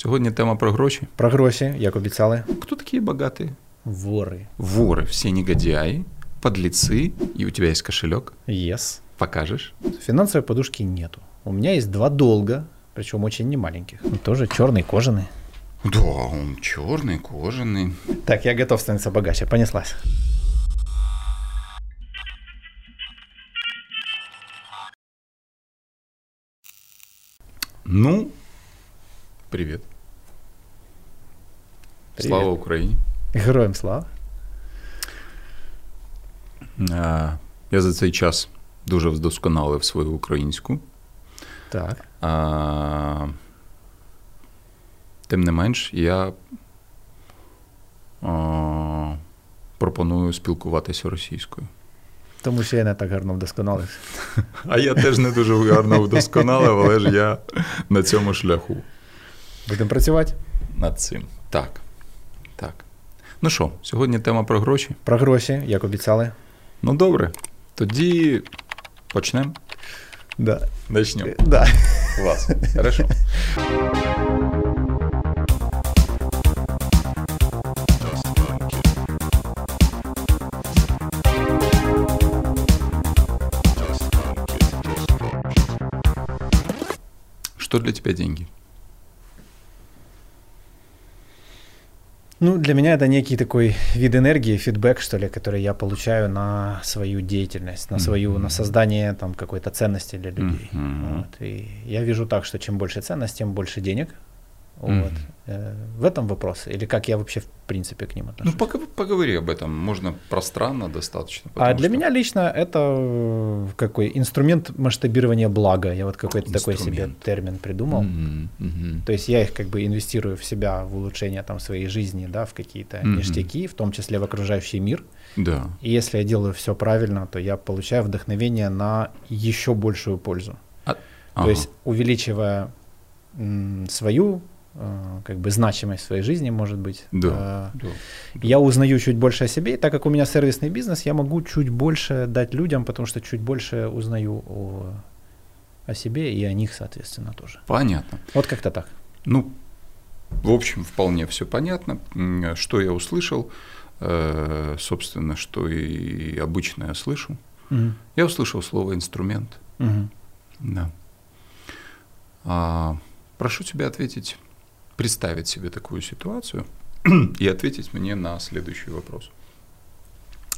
Сьогодні тема про гроші. Про гроші, як обіцяли. Кто такие богатые? Воры. Воры, все негодяи, подлецы, и у тебя есть кошелек. Yes. Покажешь? Финансовой подушки нету. У меня есть два долга, причем очень немаленьких. Ну, Тоже черный, кожаный. Да, он черный, кожаный. Так, я готов становиться богаче. Понеслась. Ну, привет. Привет. Слава Україні. Героям слава. Я за цей час дуже вдосконалив свою українську. Так. А, тим не менш, я а, пропоную спілкуватися російською. Тому що я не так гарно вдосконалився. А я теж не дуже гарно вдосконалив, але ж я на цьому шляху Будемо працювати. над цим. Так. Так. Ну що, сьогодні тема про гроші. Про гроші, як обіцяли. Ну добре. Тоді почнемо. Да. Начнемо. Да. Клас. Хорошо. Что для тебя деньги? Ну, для меня это некий такой вид энергии, фидбэк, что ли, который я получаю на свою деятельность, на свою, Мгм. на создание там какой-то ценности для людей. Мгм. Вот. И я вижу так, что чем больше ценность, тем больше денег. Вот. Мгм. Э, В этом вопрос. Или как я вообще в принципе к ним Ну, отношусь. пог- поговори об этом. Можно пространно достаточно. а для что- меня лично это э, какой инструмент масштабирования блага. Я вот какой-то такой себе термин придумал. Мгм, мгм. То есть я их как бы инвестирую в себя, в улучшение там своей жизни, да, в какие-то Мгм. ништяки, в том числе в окружающий мир. Да. И если я делаю все правильно, то я получаю вдохновение на еще большую пользу. Ага. То есть увеличивая м, свою как бы значимость своей жизни, может быть, Да. э, да. я узнаю чуть больше о себе, и так как у меня сервисный бизнес, я могу чуть больше дать людям, потому что чуть больше узнаю о, о себе и о них, соответственно, тоже. Понятно. Вот как-то так. Ну, в общем, вполне все понятно. Что я услышал, э, собственно, что и обычно я слышу. Мгм. Я услышал слово инструмент. Мгм. Да. А, прошу тебя ответить, представить себе такую ситуацию и ответить мне на следующий вопрос.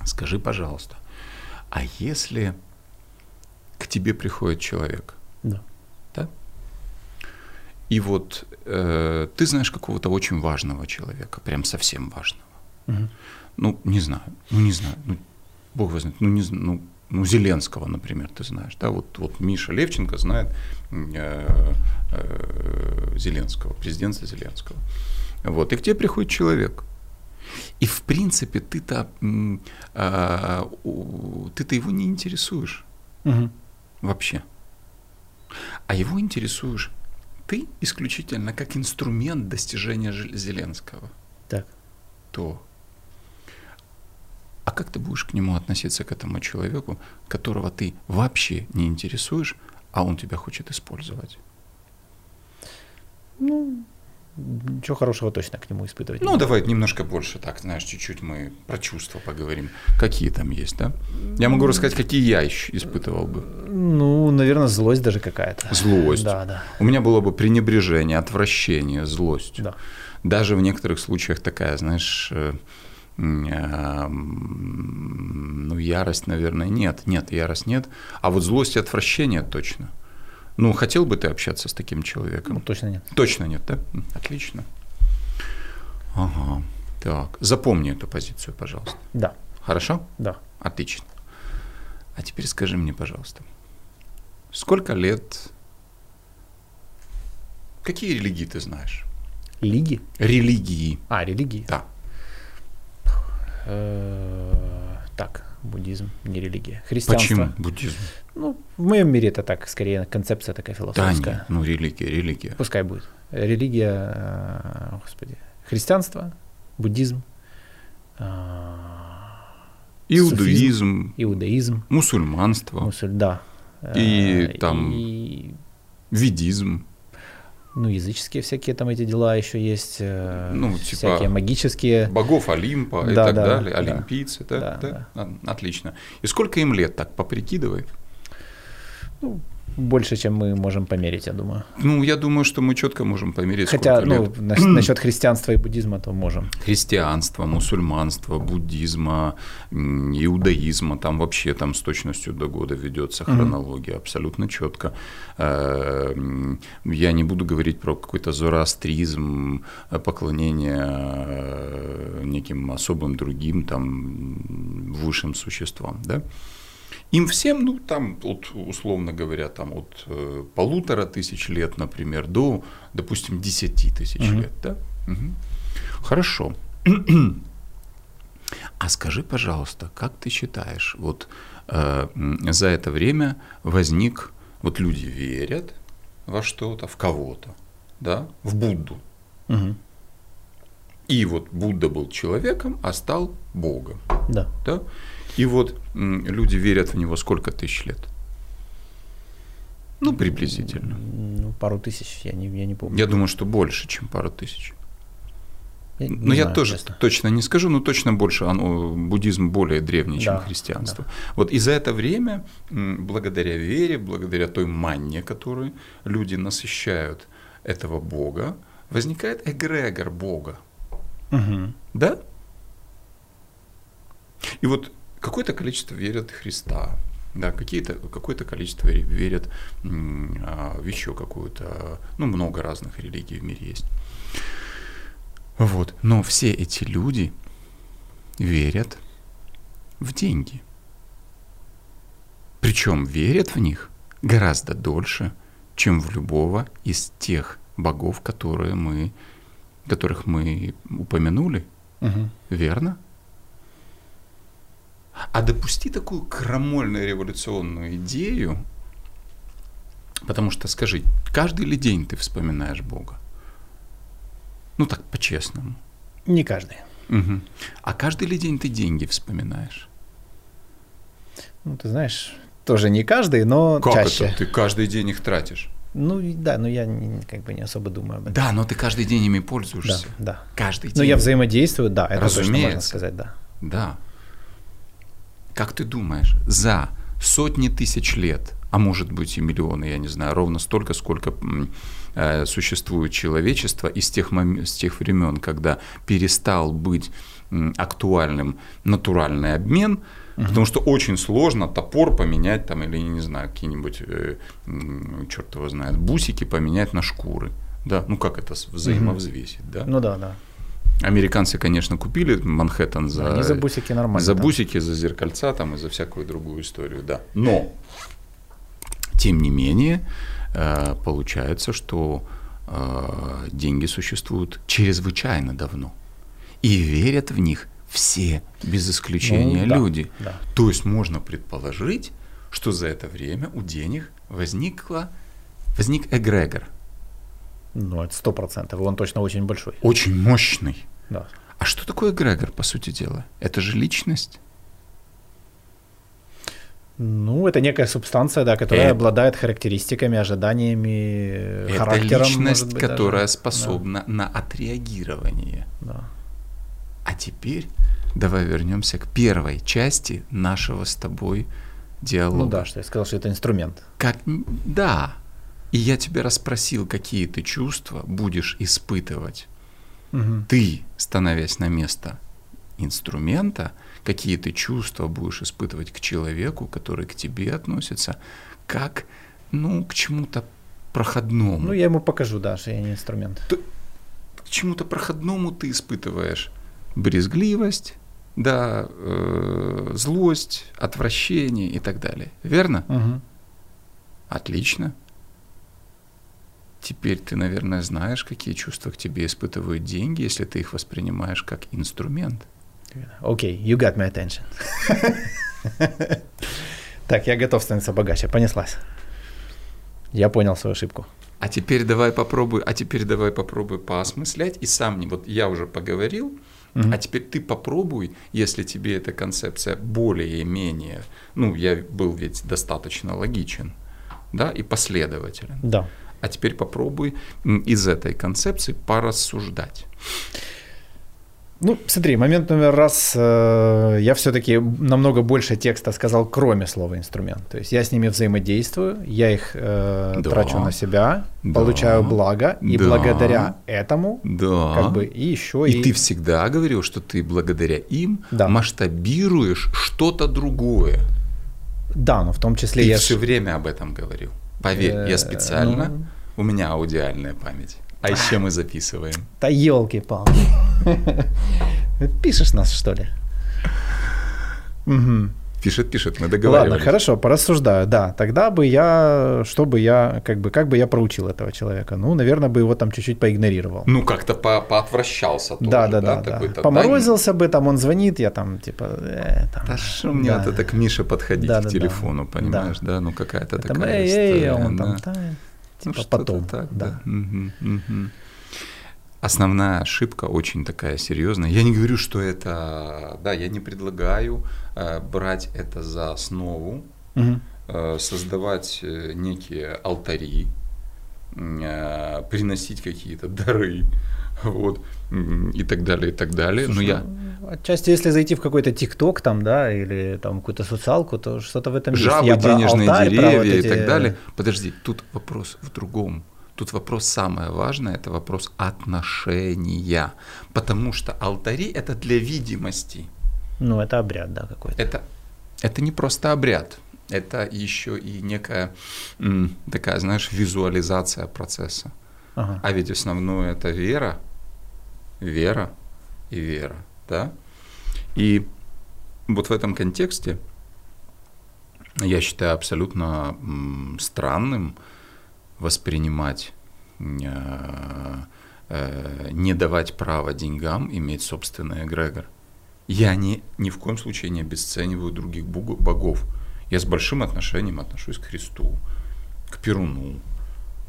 Скажи, пожалуйста, а если к тебе приходит человек, Да. да? И вот э, ты знаешь какого-то очень важного человека, прям совсем важного. Мгм. Ну, не знаю, ну не знаю, ну, бог его знает, ну не знаю, ну, ну Зеленского, например, ты знаешь, да, вот, вот Миша Левченко знает э, э, Зеленского, президента Зеленского. Вот, и к тебе приходит человек, и в принципе ты-то, а, ты-то его не интересуешь Мгм. вообще, а его интересуешь ты исключительно как инструмент достижения Зеленского Так. то как ты будешь к нему относиться, к этому человеку, которого ты вообще не интересуешь, а он тебя хочет использовать? Ну, ничего хорошего точно к нему испытывать. не Ну, буду. давай немножко больше, так, знаешь, чуть-чуть мы про чувства поговорим. Какие там есть, да? Я могу рассказать, какие я еще испытывал бы. Ну, наверное, злость даже какая-то. Злость. Да, да. У меня было бы пренебрежение, отвращение, злость. Да. Даже в некоторых случаях такая, знаешь, э, ну, ярость, наверное, нет. Нет, ярость нет. А вот злость и отвращение точно. Ну, хотел бы ты общаться с таким человеком? Ну, точно нет. Точно нет, да? Отлично. Ага. Так, запомни эту позицию, пожалуйста. Да, Хорошо? да. Отлично. А теперь скажи мне, пожалуйста, сколько лет... Какие религии ты знаешь? Лиги? Религии. А, религии. Да. Э, Так, буддизм, не религия. Христианство. Почему буддизм? Ну, в моем мире это так, скорее концепция такая Да философская. нет, ну религия, религия. Пускай будет. Религия, э, господи, христианство, буддизм, э, Иудаизм, иудаизм, мусульманство, мусуль, да. И там- и ведизм. Ну, языческие всякие там эти дела еще есть, э, Ну, типа всякие магические. Богов Олимпа и Да, так да, далее, да. олимпийцы, да, Да, да? А, Отлично. И сколько им лет, так поприкидывай? Ну, больше, чем мы можем померить, я думаю. Ну, я думаю, что мы четко можем померить, Хотя, ну, лет. нас- насчет христианства и буддизма, то можем. Христианства, мусульманства, буддизма, иудаизма, там вообще там с точностью до года ведется хронология, абсолютно четко. Э, Я не буду говорить про какой-то зороастризм, э, поклонение э, неким особым другим там высшим существам, да? Им всем, ну, там, вот, условно говоря, там от э, полутора тысяч лет, например, до, допустим, десяти тысяч Мгм. лет, да? Мгм. Хорошо. А скажи, пожалуйста, как ты считаешь, вот э, за это время возник, вот люди верят во что-то, в кого-то, да, в Будду. Мгм. И вот Будда был человеком, а стал Богом, Да. да? И вот люди верят в него сколько тысяч лет? Ну, приблизительно. Ну, пару тысяч, я не, я не помню. Я думаю, что больше, чем пару тысяч. Я не Ну, я знаю, тоже честно. точно не скажу, но точно больше оно, буддизм более древний, чем Да, христианство. Вот и за это время, благодаря вере, благодаря той манне, которой люди насыщают этого Бога, возникает эгрегор Бога. Мгм. Да? И вот какое-то количество верят в Христа, да, какие-то, какое-то количество ве- верят а, в еще какую-то, ну, много разных религий в мире есть. Вот. Но все эти люди верят в деньги. Причем верят в них гораздо дольше, чем в любого из тех богов, которые мы, которых мы упомянули. Мгм. Верно? А допусти такую крамольную революционную идею, потому что скажи, каждый ли день ты вспоминаешь Бога? Ну так по-честному. Не каждый. Мгм. А каждый ли день ты деньги вспоминаешь? Ну, ты знаешь, тоже не каждый, но Как чаще. это? Ты каждый день их тратишь? Ну, да, но я не- как бы не особо думаю об этом. Да, но ты каждый день ими Да, пользуешься. да. Каждый день. Ну, я взаимодействую, да, это точно можно Разумеется. сказать, да. Да. Как ты думаешь, за сотни тысяч лет, а может быть и миллионы, я не знаю, ровно столько, сколько э, существует человечество из тех, мом- с тех времен, когда перестал быть м, актуальным натуральный обмен, потому что очень сложно топор поменять там, или, не знаю, какие-нибудь, э, черт его знает, бусики поменять на шкуры. Да, ну как это с- взаимовзвесить, да? Ну да, да. Американцы, конечно, купили Манхэттен за, Они за бусики нормально. за да. бусики, за зеркальца там и за всякую другую историю, да. Но, тем не менее, э, получается, что э, деньги существуют чрезвычайно давно. И верят в них все, без исключения, Ну, да, люди. Да. То есть можно предположить, что за это время у денег возникла, возник эгрегор, Ну, это сто процентов. Он точно очень большой. очень мощный. Да. А что такое эгрегор, по сути дела? Это же личность. Ну, это некая субстанция, да, которая Это- обладает характеристиками, ожиданиями, Это характером. личность, быть, даже. которая Да, способна на отреагирование. да. А теперь давай вернемся к первой части нашего с тобой диалога. Ну да, что я сказал, что это инструмент. Как да. И я тебя расспросил, какие ты чувства будешь испытывать. Мгм. Ты, становясь на место инструмента, какие ты чувства будешь испытывать к человеку, который к тебе относится, как, ну, к чему-то проходному. Ну, я ему покажу, да, что я не инструмент. к чему-то проходному ты испытываешь брезгливость, да, э, злость, отвращение и так далее. Верно? Мгм. Отлично. Теперь ты, наверное, знаешь, какие чувства к тебе испытывают деньги, если ты их воспринимаешь как инструмент. Окей, you got my attention. Так, я готов становиться богаче. Понеслась. Я понял свою ошибку. А теперь давай попробуй, а теперь давай попробуй поосмыслять и сам не. Вот я уже поговорил, Мгм. а теперь ты попробуй, если тебе эта концепция более-менее, ну, я был ведь достаточно логичен, да, и последователен. Да. А теперь попробуй из этой концепции порассуждать. Ну, смотри, момент номер раз, э, я все-таки намного больше текста сказал, кроме слова инструмент. То есть я с ними взаимодействую, я их э, да. трачу на себя, да. получаю благо, и да. благодаря этому, да. как бы, и еще и... И ты всегда говорил, что ты благодаря им да. масштабируешь что-то другое. Да, но в том числе ты я... все время об этом говорил. Поверь, я э, специально, ну... у меня аудиальная память. А еще мы записываем. Да елки-палки. Пишешь нас, что ли? Угу. Пишет, пишет, мы договаривались. Ладно, хорошо, порассуждаю, да. Тогда бы я, что бы я, как бы, как бы я проучил этого человека? Ну, наверное, бы его там чуть-чуть поигнорировал. Ну, как-то по поотвращался тоже, да, да, да, да. да. Поморозился бы, там он звонит, я там, типа, э, там. Да что мне да. вот это к Мише подходить да, к да, телефону, да. понимаешь, да. да, ну какая-то такая эй, история. Эй, он да. там, типа ну, потом. Так, да. да. Угу, угу. Основная ошибка очень такая серьезная. Я не говорю, что это, да, я не предлагаю э, брать это за основу, угу. э, создавать э, некие алтари, э, приносить какие-то дары, вот, и так далее, и так далее. Слушай, Но я... Отчасти, если зайти в какой-то ТикТок там, да, или там какую-то социалку, то что-то в этом Жабы, есть. Жабы, денежные алтарь, деревья вот эти... и так далее. Подожди, тут вопрос в другом. Тут вопрос самое важное, это вопрос отношения. Потому что алтари это для видимости. Ну, это обряд, да, какой-то. Это, это не просто обряд, это еще и некая такая, знаешь, визуализация процесса. Ага. А ведь основное это вера, вера и вера, да? И вот в этом контексте я считаю абсолютно странным, воспринимать, э, э, не давать права деньгам иметь собственный эгрегор. Я не, ни в коем случае не обесцениваю других богов. Я с большим отношением отношусь к Христу, к Перуну,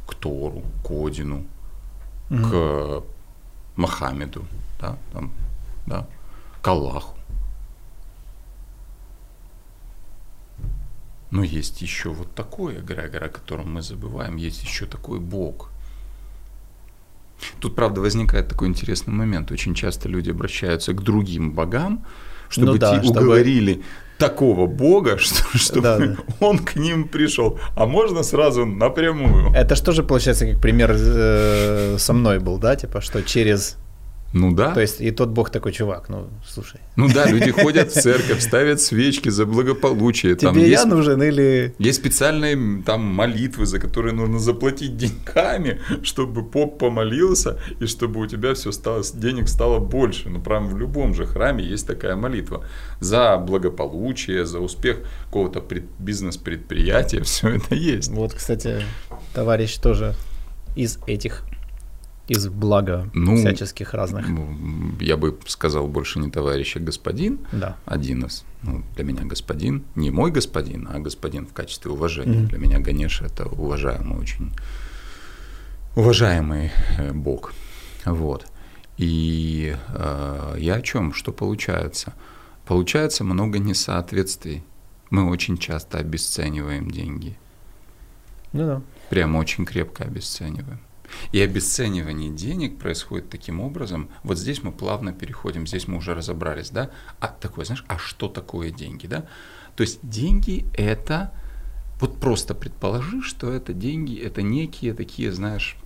к Тору, к Одину, mm к Мохаммеду, да, там, да, к Аллаху. Но есть еще вот такой эгрегор, о котором мы забываем, есть еще такой Бог. Тут, правда, возникает такой интересный момент. Очень часто люди обращаются к другим богам, чтобы ну, да, те чтобы... уговорили такого бога, что, чтобы да, да. он к ним пришел. А можно сразу напрямую. Это что же получается, как пример э, со мной был, да, типа, что через ну да. То есть и тот бог такой чувак, ну слушай. Ну да, люди ходят в церковь, ставят свечки за благополучие. Тебе там я есть, нужен или... Есть специальные там молитвы, за которые нужно заплатить деньгами, чтобы поп помолился, и чтобы у тебя все стало, денег стало больше. Ну прям в любом же храме есть такая молитва. За благополучие, за успех какого-то пред, бизнес-предприятия, все это есть. Вот, кстати, товарищ тоже из этих из блага ну, всяческих разных. Я бы сказал больше не товарищ, а господин. Да. Один из. Ну, для меня господин, не мой господин, а господин в качестве уважения. Mm-hmm. Для меня Ганеша это уважаемый очень уважаемый э, бог. Вот. И э, я о чем? Что получается? Получается много несоответствий. Мы очень часто обесцениваем деньги. Ну да. Прямо очень крепко обесцениваем. И обесценивание денег происходит таким образом. Вот здесь мы плавно переходим, здесь мы уже разобрались, да? А такое, знаешь, а что такое деньги, да? То есть деньги это вот просто предположи, что это деньги, это некие такие, знаешь,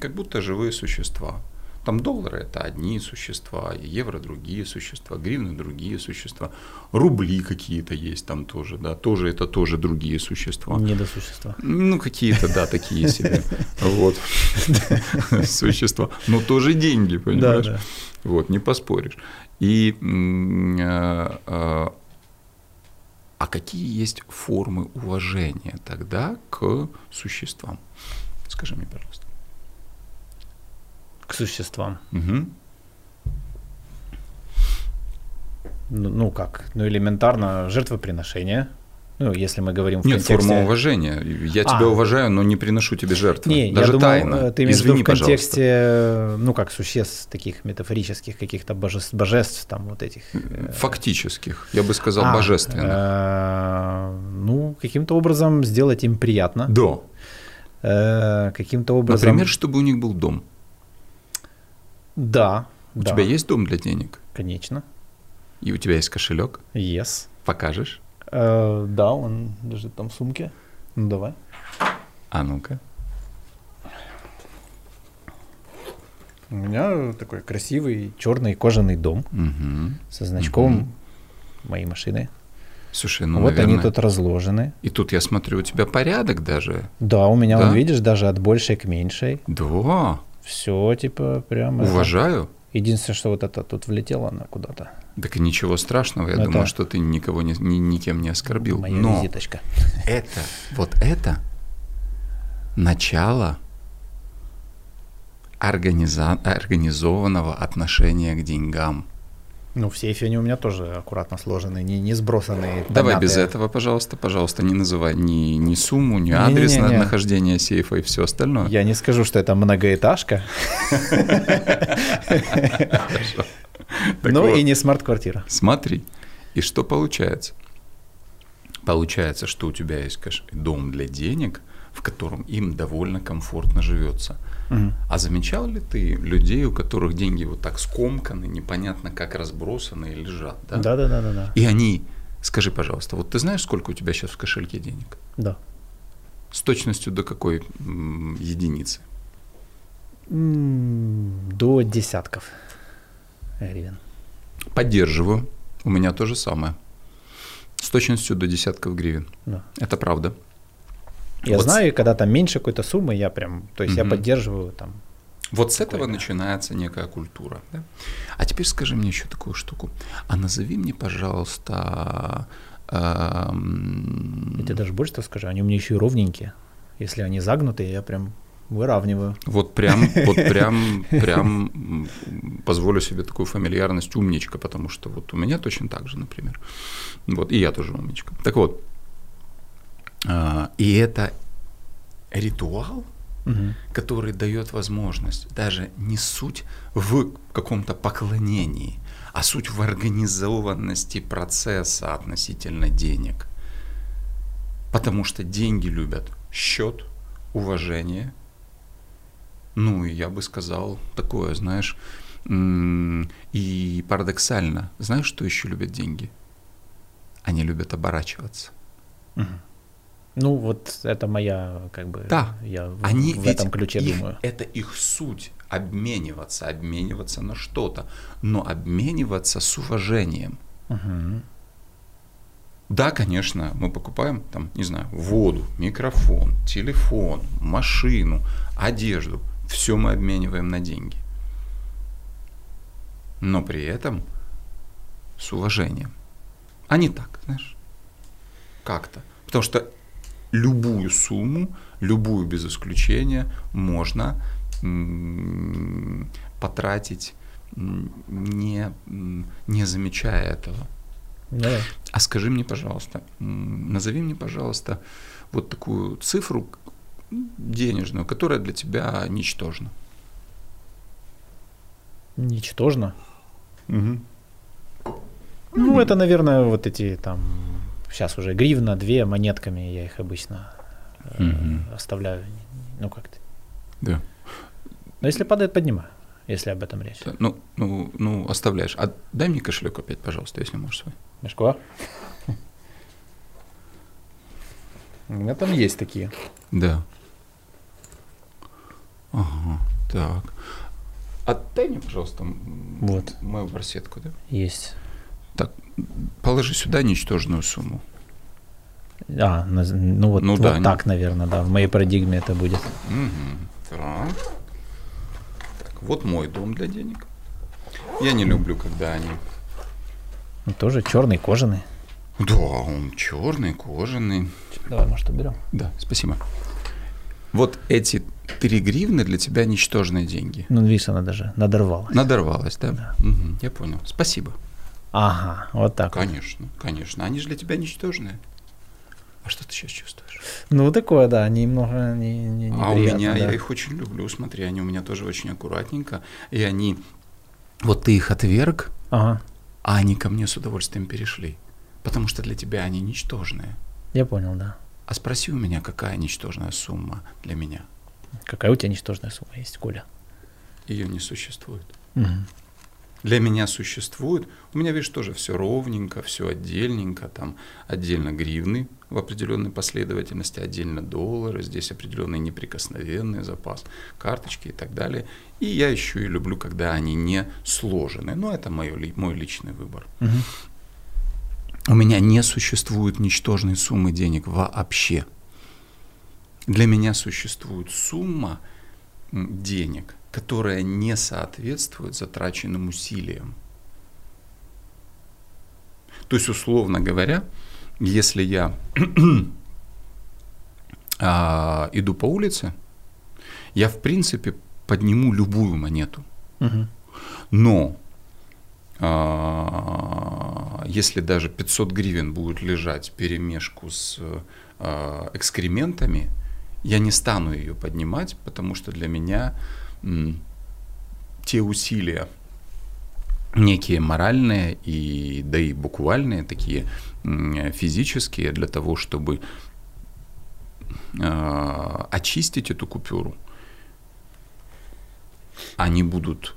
как будто живые существа. Там доллары это одни существа, евро другие существа, гривны другие существа, рубли какие-то есть там тоже, да, тоже это тоже другие существа. Недосущества. Ну, какие-то, да, такие себе. Вот. Существа. Но тоже деньги, понимаешь? Вот, не поспоришь. И а, а, а какие есть формы уважения тогда к существам? Скажи мне, пожалуйста к существам. Угу. Ну, ну как? Ну элементарно жертвоприношение. Ну, если мы говорим в Нет, контексте... форма уважения. Я а. тебя уважаю, но не приношу тебе жертвы. Не, Даже я думал, тайно. Ты имеешь в виду в контексте, ну, как существ таких метафорических, каких-то божеств, божеств там вот этих. Э, Фактических, я бы сказал, а, божественных. Э, ну, каким-то образом сделать им приятно. Да. э, каким-то образом... Например, чтобы у них был дом. Да. У да. тебя есть дом для денег? Конечно. И у тебя есть кошелек? Yes. Покажешь? Э, да, он лежит там в сумке. Ну давай. А ну-ка. У меня такой красивый черный кожаный дом угу. со значком угу. моей машины. Слушай, ну, вот наверное... они тут разложены. И тут я смотрю, у тебя порядок даже. Да, у меня, да? он, видишь, даже от большей к меньшей. Да. Все, типа, прям. Уважаю. Единственное, что вот это тут влетело она куда-то. Так ничего страшного, я Ну, думаю, это- что ты никого не, ни, никем не оскорбил. Моя Но визиточка. это, вот это начало организа- организованного отношения к деньгам. Ну, в сейфе они у меня тоже аккуратно сложены, не, не сбросанные. Давай без этого, пожалуйста, пожалуйста, не называй ни, ни сумму, ни адрес на- Не-не-не-не. нахождения сейфа и все остальное. Я не скажу, что это многоэтажка, ну и не смарт-квартира. Смотри, и что получается? Получается, что у тебя есть дом для денег, в котором им довольно комфортно живется. А замечал ли ты людей, у которых деньги вот так скомканы, непонятно как разбросаны и лежат? Да? Да-да-да-да-да. И они, скажи, пожалуйста, вот ты знаешь, сколько у тебя сейчас в кошельке денег? Да. С точностью до какой м, единицы? М, До десятков гривен. Поддерживаю. У меня то же самое. С точностью до десятков гривен. Да. Это правда. Я Вот с- знаю, и когда там меньше какой-то суммы, я прям, то есть я Мгм. поддерживаю там. Вот с этого начинается некая культура. да? А теперь скажи мне еще такую штуку. А назови мне, пожалуйста, эм, Я тебе даже больше того скажу, они у меня еще и ровненькие. Если они загнутые, я прям выравниваю. вот прям, вот прям, прям позволю себе такую фамильярность умничка, потому что вот у меня точно так же, например. Вот, и я тоже умничка. Так вот, и это ритуал, Мгм. который дает возможность даже не суть в каком-то поклонении, а суть в организованности процесса относительно денег. Потому что деньги любят счет, уважение. Ну, и я бы сказал такое, знаешь, и парадоксально, знаешь, что еще любят деньги? Они любят оборачиваться. Мгм. Ну, вот это моя, как бы, Да. я в, Они в ведь этом ключе их- думаю. Это их суть обмениваться, обмениваться на что-то, но обмениваться с уважением. Мгм. Да, конечно, мы покупаем там, не знаю, воду, микрофон, телефон, машину, одежду. Все мы обмениваем на деньги. Но при этом с уважением. А не так, знаешь, как-то. Потому что любую сумму, любую без исключения можно потратить, не, не замечая этого. Да. А скажи мне, пожалуйста, назови мне, пожалуйста, вот такую цифру денежную, которая для тебя ничтожна. Ничтожно. Ну, это, наверное, вот эти там, сейчас уже гривна, две монетками, я их обычно Мгм. оставляю. Ну, как-то. Да. Но если падает, поднимаю, если об этом речь. Да, Ну, ну, ну, оставляешь. А дай мне кошелек опять, пожалуйста, если можешь свой. Мешко? У меня там есть такие. Да. Ага, так. Отдай мне, пожалуйста, Вот. мою барсетку, да? Есть. Так, положи сюда ничтожную сумму. А, ну вот, Ну вот да, так, наверное, да. В моей парадигме это будет. Мгм. Так. Так, вот мой дом для денег. Я не люблю, когда они... Ну, тоже черный, кожаный. Да, он черный, кожаный. Давай, может, уберем. Да, спасибо. Вот эти три гривны для тебя ничтожные деньги. Ну, видишь, она даже надорвалась. Надорвалась, да? Да. Мгм, я понял. Спасибо. Ага, вот так. вот. Конечно, конечно. Они же для тебя ничтожные. А что ты сейчас чувствуешь? Ну, такое, да, немного не, не, а у меня, да. я их очень люблю, смотри, они у меня тоже очень аккуратненько. И они, вот ты их отверг, Ага, а они ко мне с удовольствием перешли. Потому что для тебя они ничтожные. я понял, да. А спроси у меня, какая ничтожная сумма для меня? Какая у тебя ничтожная сумма есть, Коля? Ее не существует. Угу. Для меня существует. У меня, видишь, тоже все ровненько, все отдельненько. Там отдельно гривны в определенной последовательности, отдельно доллары, здесь определенный неприкосновенный запас, карточки и так далее. И я еще и люблю, когда они не сложены. Но это мой, мой личный выбор. Угу. У меня не существует ничтожной суммы денег вообще. Для меня существует сумма денег, которая не соответствует затраченным усилиям. То есть, условно говоря, если я а, иду по улице, я в принципе подниму любую монету. Угу. Но а, если даже 500 гривен будет лежать перемешку с а, экскрементами, я не стану ее поднимать, потому что для меня те усилия, некие моральные и да и буквальные такие физические для того, чтобы э, очистить эту купюру, они будут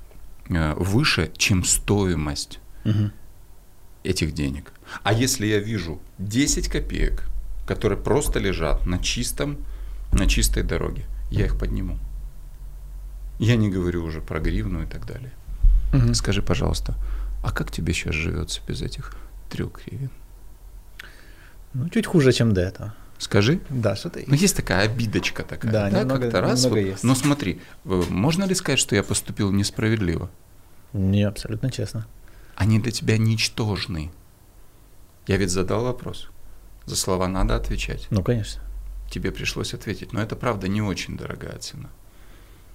э, выше, чем стоимость угу. этих денег. А если я вижу 10 копеек, которые просто лежат на чистом, на чистой дороге, я их подниму. Я не говорю уже про гривну и так далее. Угу. Скажи, пожалуйста, а как тебе сейчас живется без этих трех гривен? Ну, чуть хуже, чем до этого. Скажи. Да, что-то есть. Ну, есть такая обидочка такая. Да, да немного, как-то раз. Немного вот, есть. Но смотри, можно ли сказать, что я поступил несправедливо? Не, абсолютно честно. Они для тебя ничтожны. Я ведь задал вопрос. За слова надо отвечать. Ну, конечно. Тебе пришлось ответить. Но это, правда, не очень дорогая цена.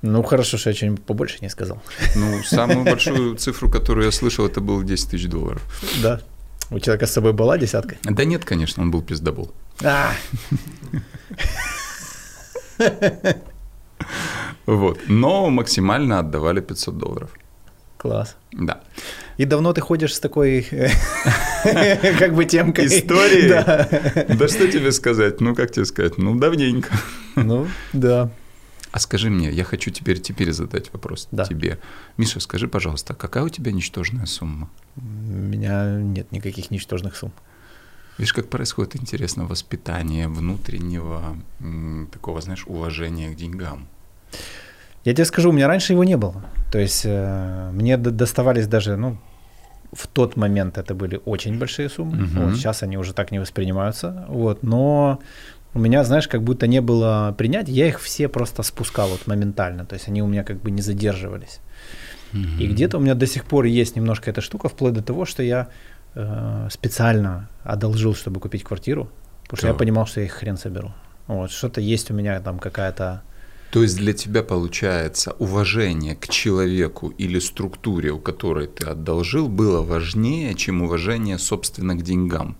Ну, хорошо, что я что-нибудь побольше не сказал. Ну, самую большую цифру, которую я слышал, это было 10 тысяч долларов. Да. У человека с собой была десятка? Да нет, конечно, он был пиздобол. А. Вот. Но максимально отдавали 500 долларов. Класс. Да. И давно ты ходишь с такой, как бы темкой? Истории? Да. Да что тебе сказать? Ну, как тебе сказать? Ну, давненько. Ну, да. А скажи мне, я хочу теперь, теперь задать вопрос да. тебе. Миша, скажи, пожалуйста, какая у тебя ничтожная сумма? У меня нет никаких ничтожных сумм. Видишь, как происходит интересно воспитание внутреннего такого, знаешь, уважения к деньгам. Я тебе скажу, у меня раньше его не было. То есть э, мне доставались даже, ну, в тот момент это были очень большие суммы. Угу. Вот, сейчас они уже так не воспринимаются. Вот, но у меня, знаешь, как будто не было принятия, я их все просто спускал вот моментально, то есть они у меня как бы не задерживались. Mm-hmm. И где-то у меня до сих пор есть немножко эта штука, вплоть до того, что я э, специально одолжил, чтобы купить квартиру, потому что я понимал, что я их хрен соберу. Вот, что-то есть у меня там какая-то... То есть для тебя получается уважение к человеку или структуре, у которой ты одолжил, было важнее, чем уважение, собственно, к деньгам?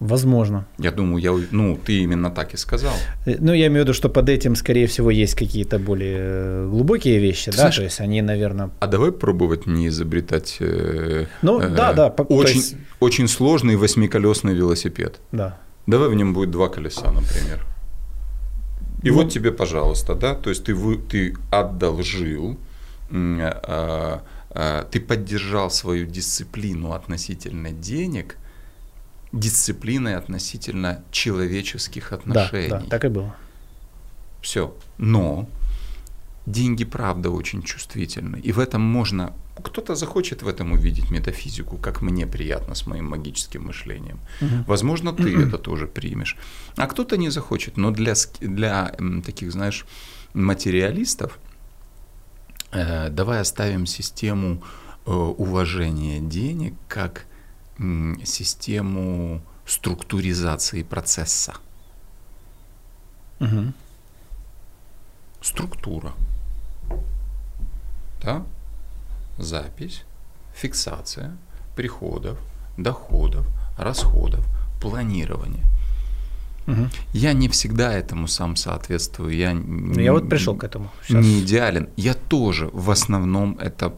Возможно. Я думаю, я, ну, ты именно так и сказал. Э, ну, я имею в виду, что под этим, скорее всего, есть какие-то более э, глубокие вещи, ты да, знаешь, то есть они, наверное... А давай пробовать не изобретать... Э, ну, э, да, да. Очень, есть... очень сложный восьмиколесный велосипед. Да. Давай в нем будет два колеса, например. И ну, вот тебе, пожалуйста, да, то есть ты, вы, ты одолжил, э, э, ты поддержал свою дисциплину относительно денег – дисциплиной относительно человеческих отношений. Да, да, так и было. Все. Но деньги, правда, очень чувствительны. И в этом можно... Кто-то захочет в этом увидеть метафизику, как мне приятно с моим магическим мышлением. Угу. Возможно, ты это тоже примешь. А кто-то не захочет. Но для, для таких, знаешь, материалистов э, давай оставим систему э, уважения денег как систему структуризации процесса. Угу. Структура. Да? Запись, фиксация приходов, доходов, расходов, планирование. Угу. Я не всегда этому сам соответствую. Я, ну, я вот пришел к этому. Сейчас. Не идеален. Я тоже в основном это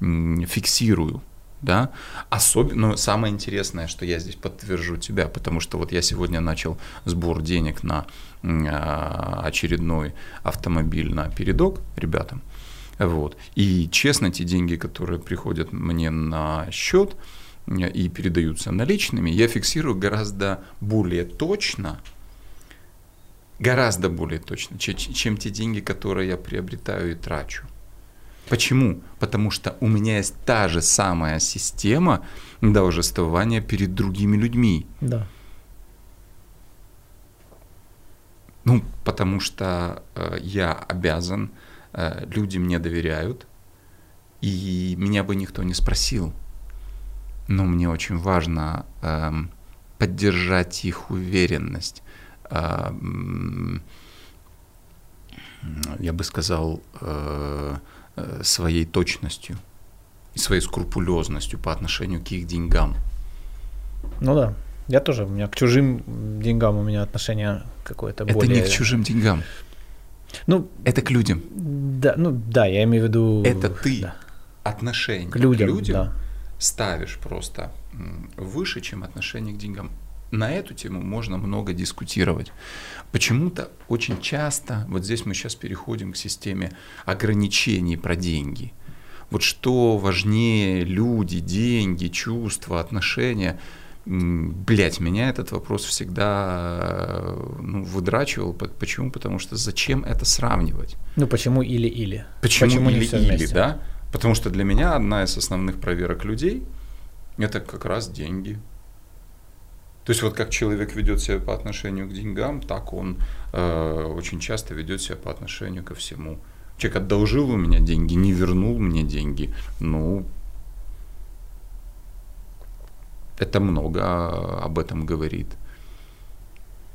фиксирую да, особенно, но самое интересное, что я здесь подтвержу тебя, потому что вот я сегодня начал сбор денег на а, очередной автомобиль на передок ребятам, вот, и честно, те деньги, которые приходят мне на счет и передаются наличными, я фиксирую гораздо более точно, гораздо более точно, чем те деньги, которые я приобретаю и трачу. Почему? Потому что у меня есть та же самая система должествования перед другими людьми. Да. Ну, потому что э, я обязан, э, люди мне доверяют, и меня бы никто не спросил. Но мне очень важно э, поддержать их уверенность. Э, я бы сказал, э, своей точностью и своей скрупулезностью по отношению к их деньгам. Ну да, я тоже, у меня к чужим деньгам у меня отношение какое-то Это более... не к чужим деньгам. Ну, это к людям. Да, ну да, я имею в виду... Это ты да. отношение к людям, к людям да. ставишь просто выше, чем отношение к деньгам на эту тему можно много дискутировать. Почему-то очень часто, вот здесь мы сейчас переходим к системе ограничений про деньги. Вот что важнее люди, деньги, чувства, отношения. Блять, меня этот вопрос всегда ну, выдрачивал. Почему? Потому что зачем это сравнивать? Ну почему или-или? Почему, почему или-или, да? Потому что для меня одна из основных проверок людей – это как раз деньги, то есть вот как человек ведет себя по отношению к деньгам, так он э, очень часто ведет себя по отношению ко всему. Человек одолжил у меня деньги, не вернул мне деньги. Ну, это много об этом говорит.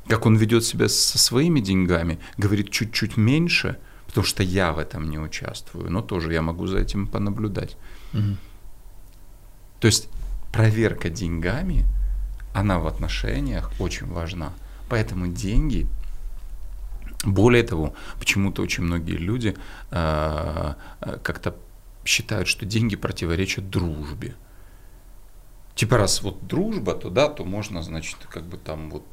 Как он ведет себя со своими деньгами, говорит чуть-чуть меньше, потому что я в этом не участвую, но тоже я могу за этим понаблюдать. Угу. То есть проверка деньгами – она в отношениях очень важна. Поэтому деньги, более того, почему-то очень многие люди э, э, как-то считают, что деньги противоречат дружбе. Типа раз вот дружба, то да, то можно, значит, как бы там вот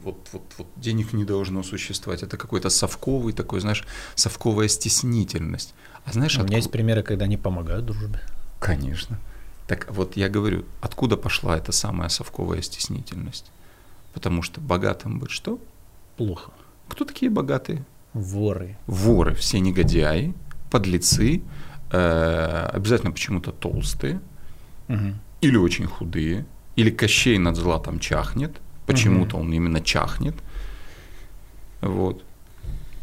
вот, вот, вот денег не должно существовать. Это какой-то совковый такой, знаешь, совковая стеснительность. А знаешь, У меня откуда... есть примеры, когда они помогают дружбе. Конечно. Так вот я говорю, откуда пошла эта самая совковая стеснительность? Потому что богатым быть что? Плохо. Кто такие богатые? Воры. Воры, все негодяи, подлецы, э, обязательно почему-то толстые, угу. или очень худые, или Кощей над златом чахнет, почему-то угу. он именно чахнет, вот,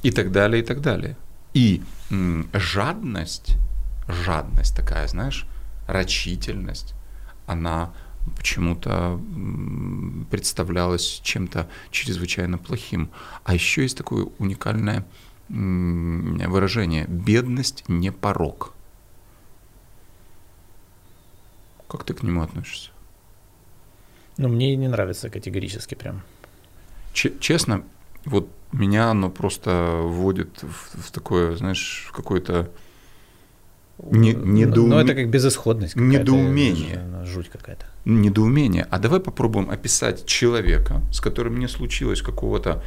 и так далее, и так далее. И м, жадность, жадность такая, знаешь, рачительность, она почему-то представлялась чем-то чрезвычайно плохим. А еще есть такое уникальное выражение «бедность не порог». Как ты к нему относишься? Ну, мне не нравится категорически прям. Ч- честно, вот меня оно просто вводит в, в такое, знаешь, в какое-то не, недоум... Но это как безысходность. Недоумение. Жуть какая-то. Недоумение. А давай попробуем описать человека, с которым не случилось какого-то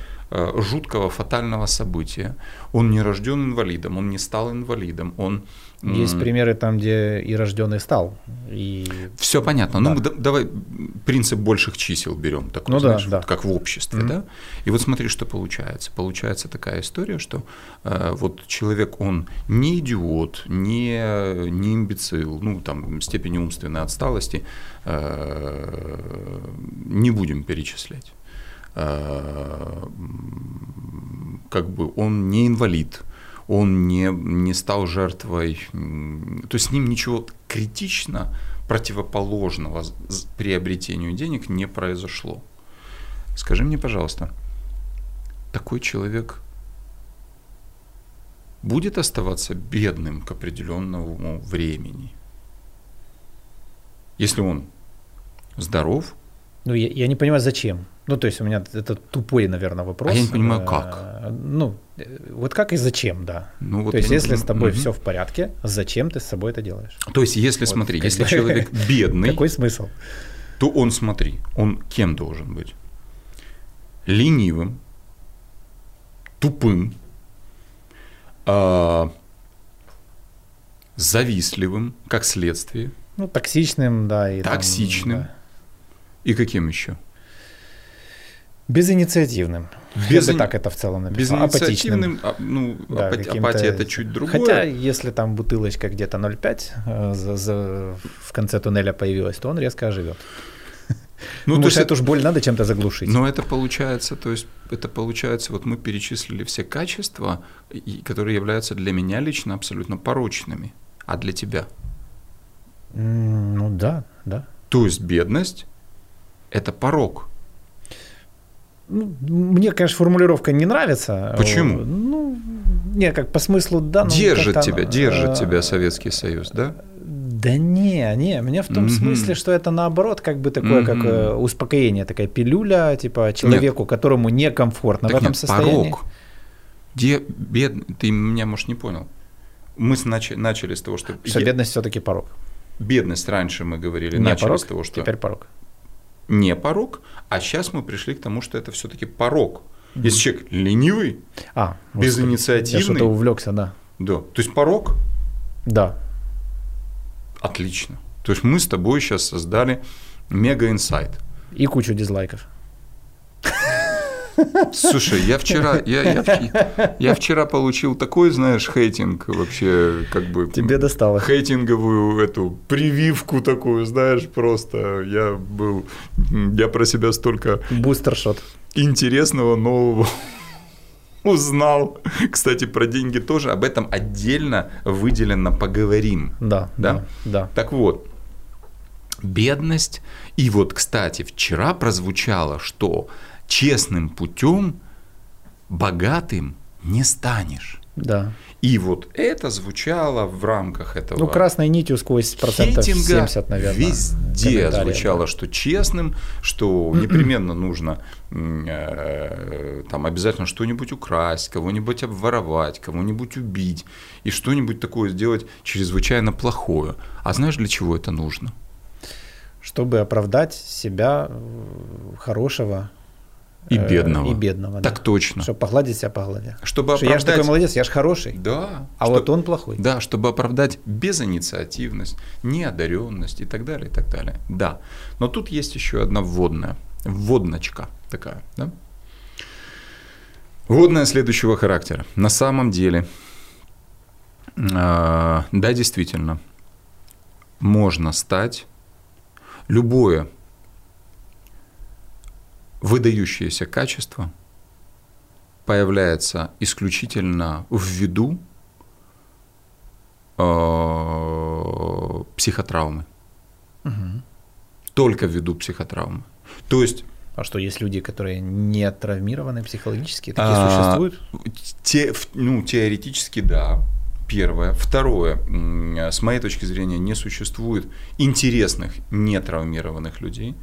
жуткого фатального события. Он не рожден инвалидом, он не стал инвалидом, он есть примеры там, где и рожденный стал. И... Все понятно. Ну, да. Ну, давай принцип больших чисел берем, такой, ну, знаешь, да, да. как в обществе, mm-hmm. да? И вот смотри, что получается. Получается такая история, что э, вот человек, он не идиот, не, не имбецил, ну, там, степень умственной отсталости э, не будем перечислять. Э, как бы он не инвалид, он не, не стал жертвой, то есть с ним ничего критично противоположного приобретению денег не произошло. Скажи мне, пожалуйста, такой человек будет оставаться бедным к определенному времени? Если он здоров. Ну, я, я не понимаю, зачем. Ну, то есть у меня это тупой, наверное, вопрос. А я не понимаю, э, как. Ну, вот как и зачем, да. Ну, вот то есть, если с тобой угу. все в порядке, зачем ты с собой это делаешь? То есть, если, вот, смотри, если человек бедный... Какой смысл? То он, смотри, он кем должен быть? Ленивым, тупым, э, завистливым, как следствие. Ну, токсичным, да. И токсичным. Там, да. И каким еще? Безинициативным. Без... Я бы так это в целом написал. Безинициативным, а, ну, да, апати... апатия это чуть другое. Хотя, если там бутылочка где-то 0,5 э, за, за, в конце туннеля появилась, то он резко оживет. Ну, то есть это уж боль надо чем-то заглушить. Но это получается, то есть это получается, вот мы перечислили все качества, которые являются для меня лично абсолютно порочными, а для тебя? Ну да, да. То есть бедность – это порог. Ну, мне, конечно, формулировка не нравится. Почему? Ну, не, как по смыслу, да. Держит тебя, держит а, тебя Советский Союз, да? Да не, не, мне в том mm-hmm. смысле, что это наоборот как бы такое, mm-hmm. как э, успокоение, такая пилюля, типа человеку, нет. которому некомфортно так в этом нет, состоянии. порог. Где бед... Ты меня, может, не понял. Мы начали, начали с того, что... Что я... бедность все таки порог. Бедность раньше мы говорили, не начали порог, с того, что... теперь порог. Не порог, а сейчас мы пришли к тому, что это все таки порог. Mm-hmm. Если человек ленивый, а, безинициативный... Я что-то увлекся, да. Да, то есть порог? Да. Отлично. То есть мы с тобой сейчас создали мега-инсайт. И кучу дизлайков. Слушай, я вчера, я, я, я вчера получил такой, знаешь, хейтинг вообще, как бы... Тебе достало. Хейтинговую эту прививку такую, знаешь, просто я был... Я про себя столько... Бустершот. Интересного, нового узнал. Кстати, про деньги тоже. Об этом отдельно выделенно поговорим. Да, да, да. да. Так вот, бедность. И вот, кстати, вчера прозвучало, что честным путем богатым не станешь. Да. И вот это звучало в рамках этого. Ну, красной нитью сквозь процентов 70, наверное. Везде звучало, да. что честным, что непременно нужно э, там обязательно что-нибудь украсть, кого-нибудь обворовать, кого-нибудь убить и что-нибудь такое сделать чрезвычайно плохое. А знаешь, для чего это нужно? Чтобы оправдать себя хорошего и э, бедного. И бедного. Так да. точно. Чтобы погладить себя по голове. Чтобы оправдать... Я же такой молодец, я же хороший. Да. А что... вот он плохой. Да, чтобы оправдать безинициативность, неодаренность и так далее, и так далее. Да. Но тут есть еще одна вводная, вводночка такая, да? Вводная следующего характера. На самом деле, э, да, действительно, можно стать любое выдающееся качество появляется исключительно в виду э, психотравмы. Угу. Только в виду психотравмы. То есть а что, есть люди, которые не травмированы психологически? Такие а, существуют? Те, ну, теоретически, да. Первое. Второе. С моей точки зрения, не существует интересных нетравмированных людей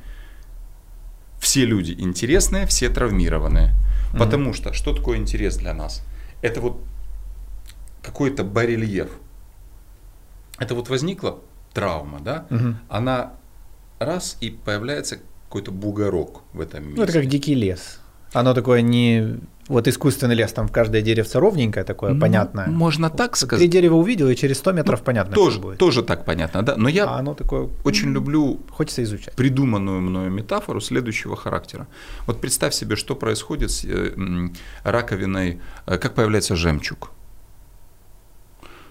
все люди интересные, все травмированные. Mm-hmm. Потому что что такое интерес для нас? Это вот какой-то барельеф. Это вот возникла травма, да? Mm-hmm. Она раз и появляется какой-то бугорок в этом месте. Ну, это как дикий лес. Оно такое не вот искусственный лес, там в каждое деревце ровненькое такое, ну, понятное. Можно так сказать. Три дерева увидел, и через 100 метров ну, понятно, тоже, будет. Тоже так понятно, да. Но я а оно такое, очень люблю хочется изучать. придуманную мною метафору следующего характера. Вот представь себе, что происходит с э, раковиной, э, как появляется жемчуг.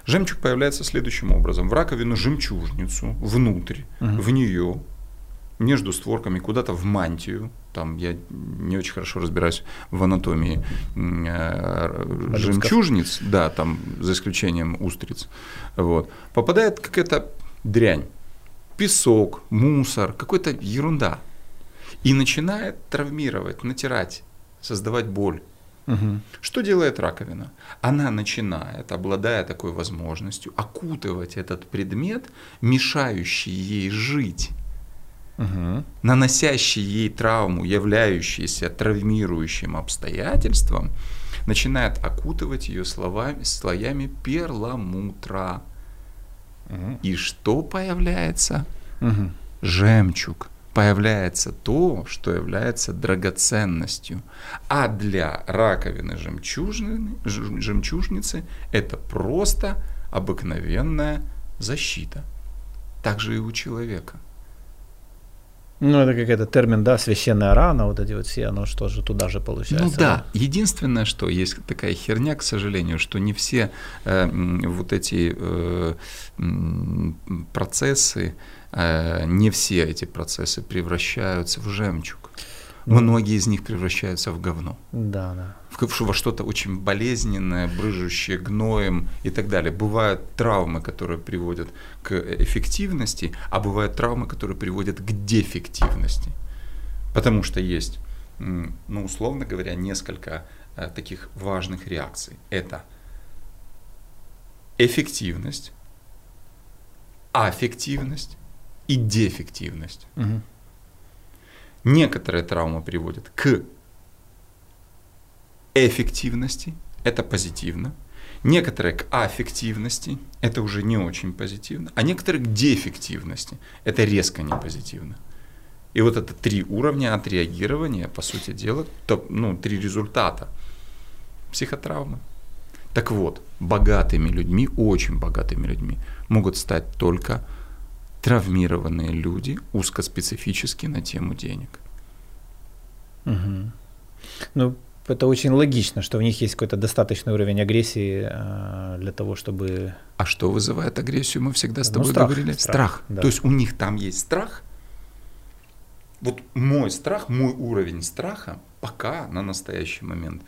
Жемчуг появляется следующим образом. В раковину жемчужницу, внутрь, угу. в нее между створками куда-то в мантию, там я не очень хорошо разбираюсь в анатомии э, жемчужниц, да, там за исключением устриц, вот, попадает какая-то дрянь, песок, мусор, какая-то ерунда, и начинает травмировать, натирать, создавать боль. Угу. Что делает раковина? Она начинает, обладая такой возможностью, окутывать этот предмет, мешающий ей жить угу. наносящий ей травму, являющийся травмирующим обстоятельством, начинает окутывать ее словами, слоями перламутра. Угу. И что появляется? Угу. Жемчуг. Появляется то, что является драгоценностью. А для раковины жемчужны, жемчужницы это просто обыкновенная защита. Так же и у человека – ну, это какой-то термин, да, священная рана, вот эти вот все, оно что же туда же получается. Ну да, единственное, что есть такая херня, к сожалению, что не все э, вот эти э, процессы, э, не все эти процессы превращаются в жемчуг. Многие из них превращаются в говно. Да, да во что-то очень болезненное, брыжущее гноем и так далее. Бывают травмы, которые приводят к эффективности, а бывают травмы, которые приводят к дефективности. Потому что есть, ну, условно говоря, несколько э, таких важных реакций. Это эффективность, аффективность и дефективность. Угу. Некоторые травмы приводят к эффективности, это позитивно, некоторые к аффективности, это уже не очень позитивно, а некоторые к дефективности, это резко не позитивно. И вот это три уровня отреагирования, по сути дела, то, ну, три результата психотравмы. Так вот, богатыми людьми, очень богатыми людьми могут стать только травмированные люди, узкоспецифически на тему денег. Угу. Ну, это очень логично, что в них есть какой-то достаточный уровень агрессии э, для того, чтобы... А что вызывает агрессию, мы всегда с ну, тобой ну, страх, говорили? Страх. страх. Да. То есть у них там есть страх. Вот мой страх, мой уровень страха пока на настоящий момент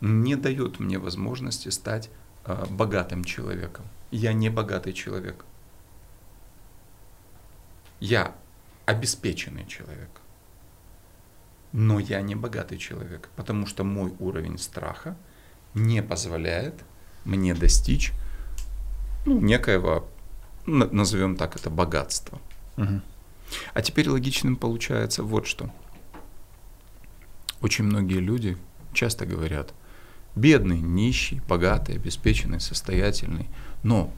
не дает мне возможности стать э, богатым человеком. Я не богатый человек. Я обеспеченный человек. Но я не богатый человек, потому что мой уровень страха не позволяет мне достичь ну, некоего, назовем так это, богатства. Угу. А теперь логичным получается вот что. Очень многие люди часто говорят, бедный, нищий, богатый, обеспеченный, состоятельный, но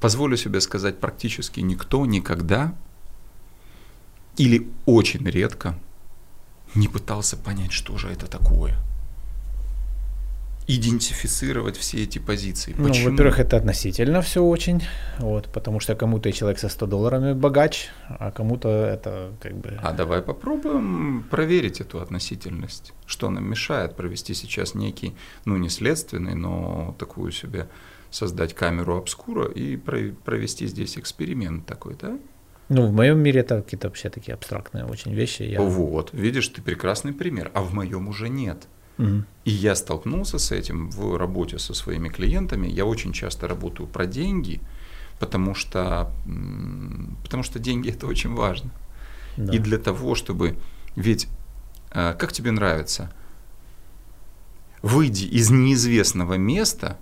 позволю себе сказать, практически никто никогда или очень редко не пытался понять, что же это такое. Идентифицировать все эти позиции. Ну, Почему? во-первых, это относительно все очень, вот, потому что кому-то человек со 100 долларами богач, а кому-то это как бы... А давай попробуем проверить эту относительность. Что нам мешает провести сейчас некий, ну не следственный, но такую себе создать камеру обскура и провести здесь эксперимент такой, да? Ну, в моем мире это какие-то вообще такие абстрактные очень вещи. Я... Вот, видишь, ты прекрасный пример, а в моем уже нет. Угу. И я столкнулся с этим в работе со своими клиентами. Я очень часто работаю про деньги, потому что, потому что деньги это очень важно. Да. И для того, чтобы... Ведь, а, как тебе нравится, выйди из неизвестного места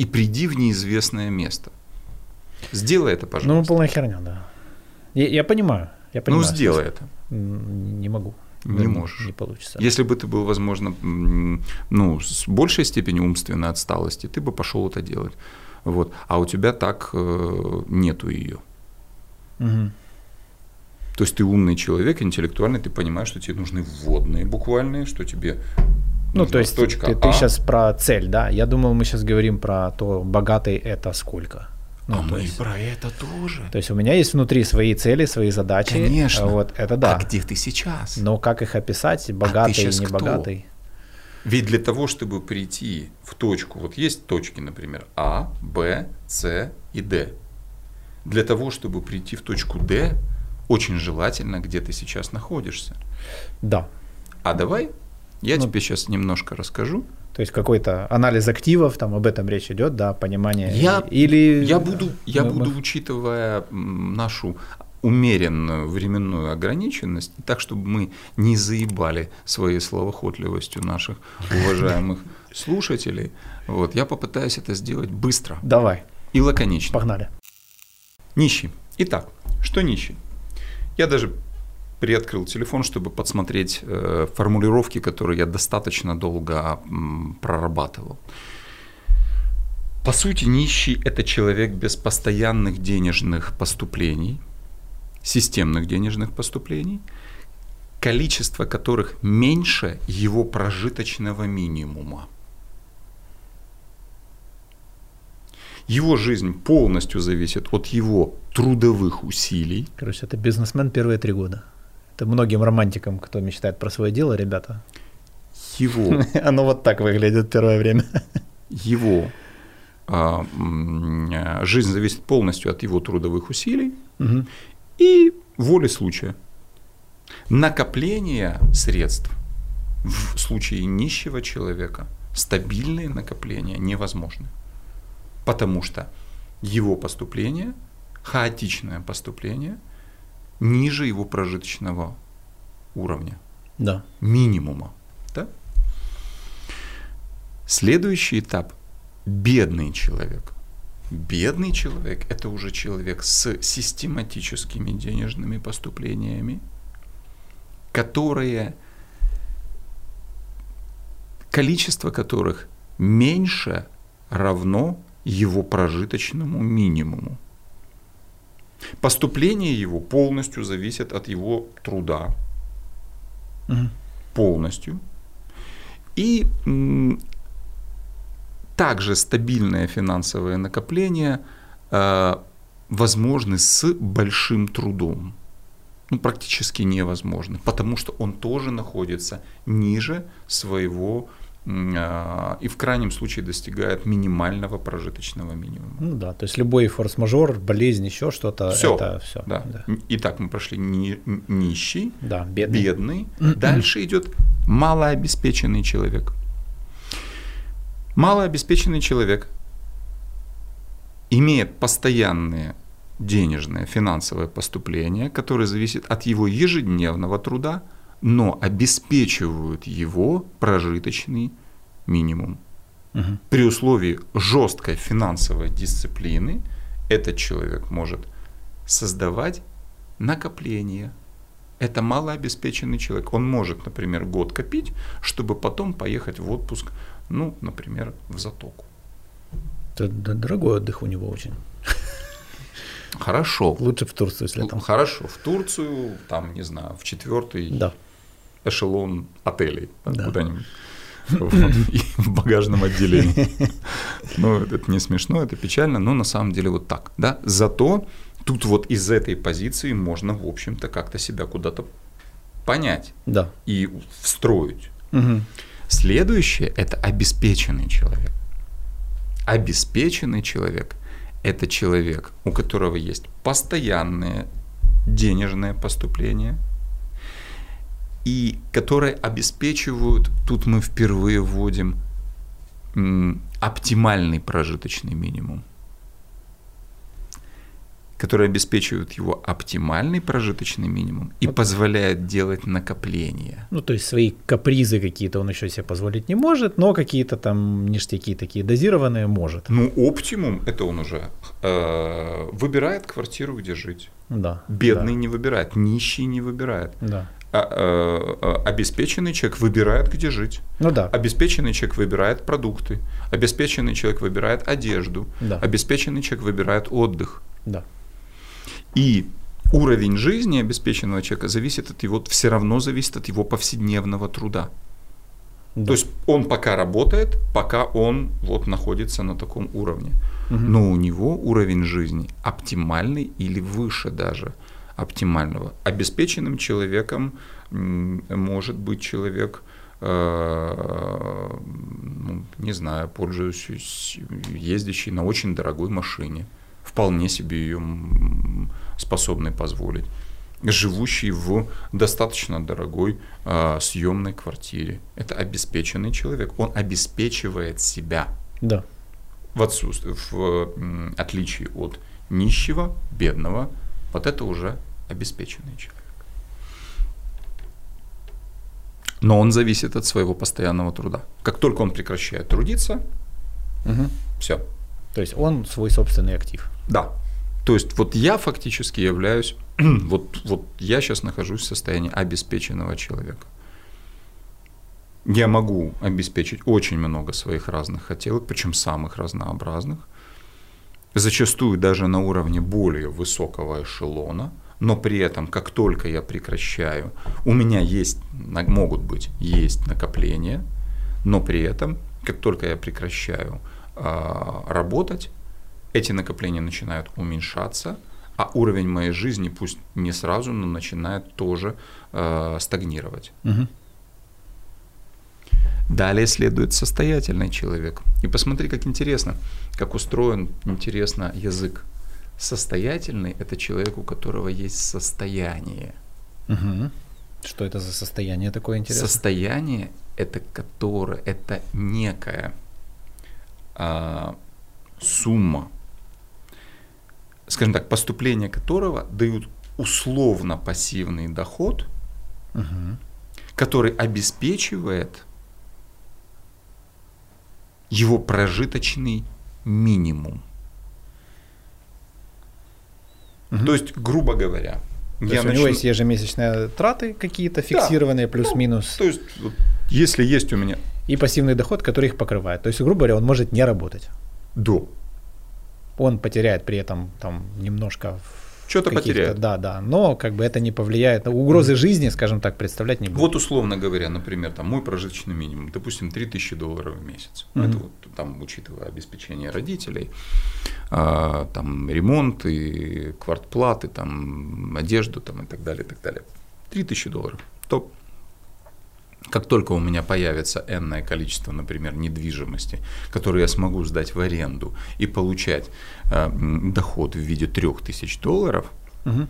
и приди в неизвестное место. Сделай это, пожалуйста. Ну, полная херня, да. Я, я понимаю. Я понимаю. Ну, сделай это. Не могу. Не, не можешь. Не получится. Если бы ты был, возможно, ну, с большей степенью умственной отсталости, ты бы пошел это делать. Вот. А у тебя так э, нету ее. Угу. То есть ты умный человек, интеллектуальный, ты понимаешь, что тебе нужны вводные буквальные, что тебе ну, то есть точка ты, а. ты сейчас про цель, да? Я думал, мы сейчас говорим про то, богатый это сколько. Ну, а мы есть, про это тоже. То есть у меня есть внутри свои цели, свои задачи. Конечно. Вот это да. А где ты сейчас? Но как их описать, богатый а небогатый? Ведь для того, чтобы прийти в точку, вот есть точки, например, А, Б, С и Д. Для того, чтобы прийти в точку Д, очень желательно, где ты сейчас находишься. Да. А давай я ну, тебе сейчас немножко расскажу. То есть какой-то анализ активов, там об этом речь идет, да, понимание. Я, или я буду, я мы, буду, учитывая нашу умеренную временную ограниченность, так, чтобы мы не заебали своей словоохотливостью наших уважаемых слушателей. Вот, я попытаюсь это сделать быстро. Давай. И лаконично. Погнали. Нищий. Итак, что нищий? Я даже приоткрыл телефон, чтобы подсмотреть э, формулировки, которые я достаточно долго м, прорабатывал. По сути, нищий – это человек без постоянных денежных поступлений, системных денежных поступлений, количество которых меньше его прожиточного минимума. Его жизнь полностью зависит от его трудовых усилий. Короче, это бизнесмен первые три года. Это многим романтикам, кто мечтает про свое дело, ребята. Его. Оно вот так выглядит первое время. Его а, жизнь зависит полностью от его трудовых усилий угу. и воли случая. Накопление средств в случае нищего человека, стабильные накопления невозможны потому что его поступление, хаотичное поступление, ниже его прожиточного уровня. Да. Минимума. Да? Следующий этап – бедный человек. Бедный человек – это уже человек с систематическими денежными поступлениями, которые, количество которых меньше равно его прожиточному минимуму. Поступление его полностью зависит от его труда. Угу. Полностью. И также стабильное финансовое накопление э, возможны с большим трудом. Ну, практически невозможно, потому что он тоже находится ниже своего и в крайнем случае достигает минимального прожиточного минимума. Ну да, то есть любой форс-мажор, болезнь, еще что-то, все, это все. Да. да. Итак, мы прошли ни, нищий, да, бедный. бедный. Дальше идет малообеспеченный человек. Малообеспеченный человек имеет постоянные денежное финансовое поступление, которое зависит от его ежедневного труда – но обеспечивают его прожиточный минимум. Угу. При условии жесткой финансовой дисциплины этот человек может создавать накопление. Это малообеспеченный человек. Он может, например, год копить, чтобы потом поехать в отпуск, ну, например, в Затоку. Это дорогой отдых у него очень. Хорошо. Лучше в Турцию, если там. Хорошо, в Турцию, там, не знаю, в четвертый да эшелон отелей да. куда-нибудь в, багажном отделении. Ну, это не смешно, это печально, но на самом деле вот так. Да? Зато тут вот из этой позиции можно, в общем-то, как-то себя куда-то понять да. и встроить. Угу. Следующее – это обеспеченный человек. Обеспеченный человек – это человек, у которого есть постоянное денежное поступление – и которые обеспечивают, тут мы впервые вводим оптимальный прожиточный минимум, которые обеспечивают его оптимальный прожиточный минимум и вот. позволяют делать накопления. Ну, то есть свои капризы какие-то он еще себе позволить не может, но какие-то там ништяки такие дозированные может. Ну, оптимум это он уже э, выбирает квартиру, где жить. Да. Бедный да. не выбирает, нищий не выбирает. Да. А, а, а, обеспеченный человек выбирает, где жить. Ну да. Обеспеченный человек выбирает продукты. Обеспеченный человек выбирает одежду. Да. Обеспеченный человек выбирает отдых. Да. И уровень жизни обеспеченного человека зависит от его, все равно зависит от его повседневного труда. Да. То есть он пока работает, пока он вот находится на таком уровне. Угу. Но у него уровень жизни оптимальный или выше даже оптимального. Обеспеченным человеком может быть человек, э, ну, не знаю, пользующийся, ездящий на очень дорогой машине, вполне себе ее способный позволить живущий в достаточно дорогой э, съемной квартире. Это обеспеченный человек. Он обеспечивает себя. Да. В отсутствии, в отличие от нищего, бедного, вот это уже обеспеченный человек. Но он зависит от своего постоянного труда. Как только он прекращает трудиться, угу. все. То есть он свой собственный актив. Да. То есть вот я фактически являюсь, вот, вот я сейчас нахожусь в состоянии обеспеченного человека. Я могу обеспечить очень много своих разных хотелок, причем самых разнообразных, зачастую даже на уровне более высокого эшелона, но при этом, как только я прекращаю, у меня есть, могут быть, есть накопления, но при этом, как только я прекращаю э, работать, эти накопления начинают уменьшаться, а уровень моей жизни, пусть не сразу, но начинает тоже э, стагнировать. Угу. Далее следует состоятельный человек. И посмотри, как интересно, как устроен, интересно, язык. Состоятельный – это человек, у которого есть состояние. Угу. Что это за состояние такое интересное? Состояние – это которое, это некая а, сумма скажем так, поступления которого дают условно пассивный доход, угу. который обеспечивает его прожиточный минимум. Угу. То есть, грубо говоря, то я есть начну... у него есть ежемесячные траты какие-то фиксированные, да. плюс-минус. Ну, то есть, вот, если есть у меня... И пассивный доход, который их покрывает. То есть, грубо говоря, он может не работать. Да он потеряет при этом там немножко что-то потеряет. Да, да, но как бы это не повлияет, угрозы mm. жизни, скажем так, представлять не будет. Вот условно говоря, например, там мой прожиточный минимум, допустим, 3000 долларов в месяц. Mm-hmm. Это вот там, учитывая обеспечение родителей, а, там ремонт и квартплаты, там одежду там, и так далее, и так далее. 3000 долларов. Топ как только у меня появится энное количество, например, недвижимости, которую я смогу сдать в аренду и получать э, доход в виде 3000 долларов, угу.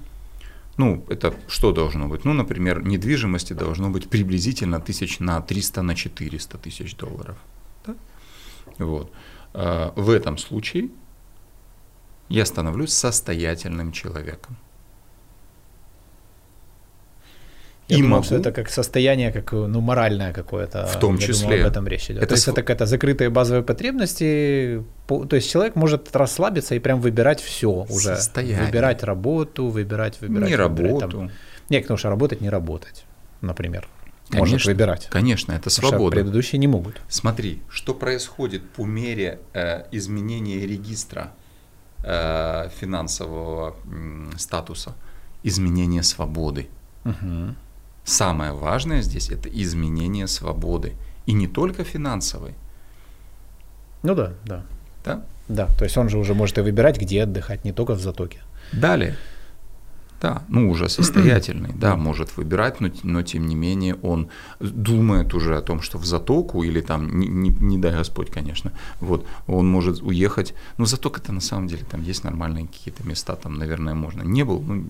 ну, это что должно быть? Ну, например, недвижимости должно быть приблизительно тысяч на 300 на 400 тысяч долларов. Да? Вот. Э, в этом случае я становлюсь состоятельным человеком. Я и думал, могу. что это как состояние, как ну, моральное какое-то. В том я числе. Думал, об этом речь идет. Это то есть св... это какая-то закрытые базовые потребности. То есть человек может расслабиться и прям выбирать все уже. Состояние. Выбирать работу, выбирать, выбирать. Не выбирать, работу. Там. Не, потому что работать, не работать, например. Конечно, может выбирать. Конечно, это свобода. предыдущие не могут. Смотри, что происходит по мере э, изменения регистра э, финансового э, статуса, изменения свободы. Угу. Самое важное здесь – это изменение свободы. И не только финансовой. Ну да, да. Да? Да, то есть он же уже может и выбирать, где отдыхать, не только в затоке. Далее. Да, ну уже состоятельный, да, может выбирать, но, но тем не менее он думает уже о том, что в затоку или там, не, не, не дай Господь, конечно, вот, он может уехать, ну заток это на самом деле, там есть нормальные какие-то места, там, наверное, можно. Не был, ну,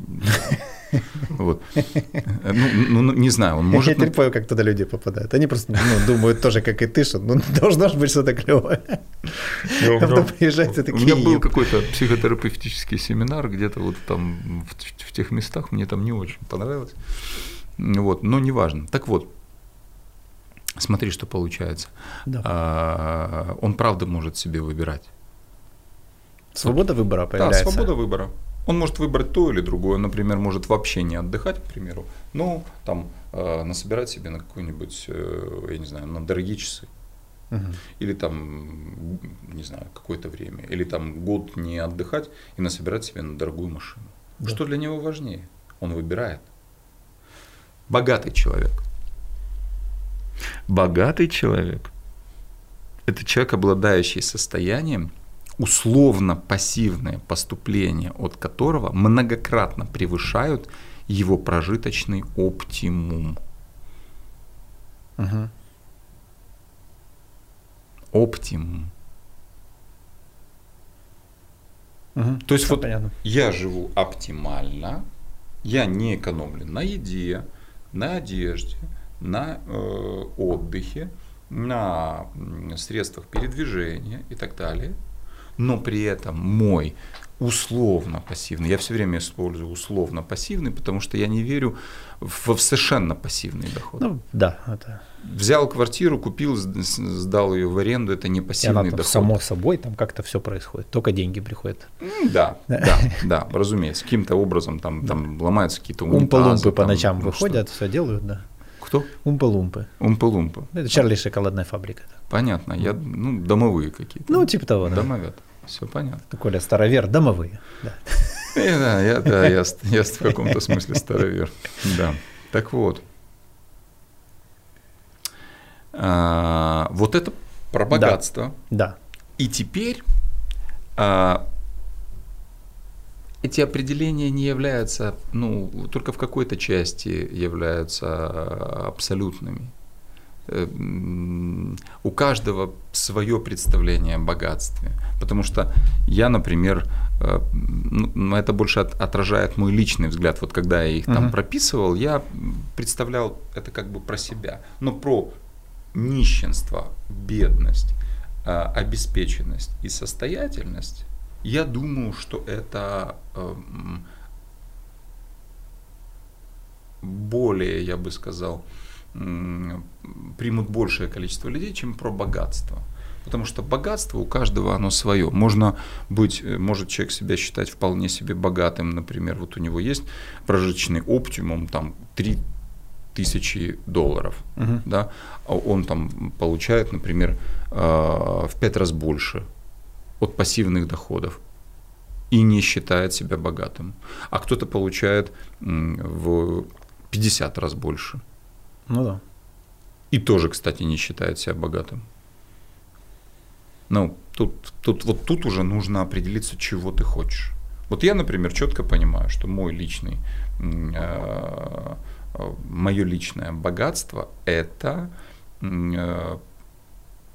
вот. Ну, ну, ну, не знаю, он может... Я не понял, как туда люди попадают. Они просто ну, думают тоже, как и ты, что ну, должно же быть что-то клевое. А потом приезжаете такие... У меня был какой-то психотерапевтический семинар где-то вот там в, в тех местах, мне там не очень понравилось. Вот, но неважно. Так вот, смотри, что получается. Да. А, он правда может себе выбирать. Свобода выбора появляется. Да, свобода выбора. Он может выбрать то или другое, например, может вообще не отдыхать, к примеру, но там э, насобирать себе на какой-нибудь, э, я не знаю, на дорогие часы. Угу. Или там, не знаю, какое-то время. Или там год не отдыхать и насобирать себе на дорогую машину. Да. Что для него важнее? Он выбирает. Богатый человек. Богатый человек – это человек, обладающий состоянием, условно пассивные поступления от которого многократно превышают его прожиточный оптимум. Угу. Оптимум. Угу. То есть Все вот понятно. я живу оптимально, я не экономлю на еде, на одежде, на э, отдыхе, на средствах передвижения и так далее – но при этом мой условно пассивный. Я все время использую условно пассивный, потому что я не верю в совершенно пассивный доход. Ну, да, это... Взял квартиру, купил, сдал ее в аренду, это не пассивный она, там, доход. Само собой, там как-то все происходит, только деньги приходят. Да, да, да, разумеется, каким-то образом там, там ломаются какие-то Умпы-лумпы по ночам ну, выходят, все делают, да. Кто? Умпы-лумпы. Умпы-лумпы. Это Чарли шоколадная фабрика. Понятно, я, ну, домовые какие-то. Ну, типа того, да. Домовят. Все понятно. Коля старовер, домовые. Да, и, да, я, да, я, я в каком-то смысле старовер. Да. Так вот. А, вот это про богатство. Да. да. И теперь а, эти определения не являются, ну, только в какой-то части являются абсолютными. Э, у каждого свое представление о богатстве. Потому что я, например, э, ну, это больше отражает мой личный взгляд. Вот когда я их там uh-huh. прописывал, я представлял это как бы про себя. Но про нищенство, бедность, э, обеспеченность и состоятельность, я думаю, что это более, я бы сказал, примут большее количество людей, чем про богатство. Потому что богатство у каждого оно свое. Можно быть, э, может человек себя считать вполне себе богатым, например, вот у него есть прожиточный оптимум, там 3 тысячи долларов, uh-huh. да, а он там получает, например, э, в пять раз больше от пассивных доходов и не считает себя богатым. А кто-то получает в 50 раз больше. Ну да. И тоже, кстати, не считает себя богатым. Ну, тут, тут, вот тут уже нужно определиться, чего ты хочешь. Вот я, например, четко понимаю, что мой личный, э, мое личное богатство – это э,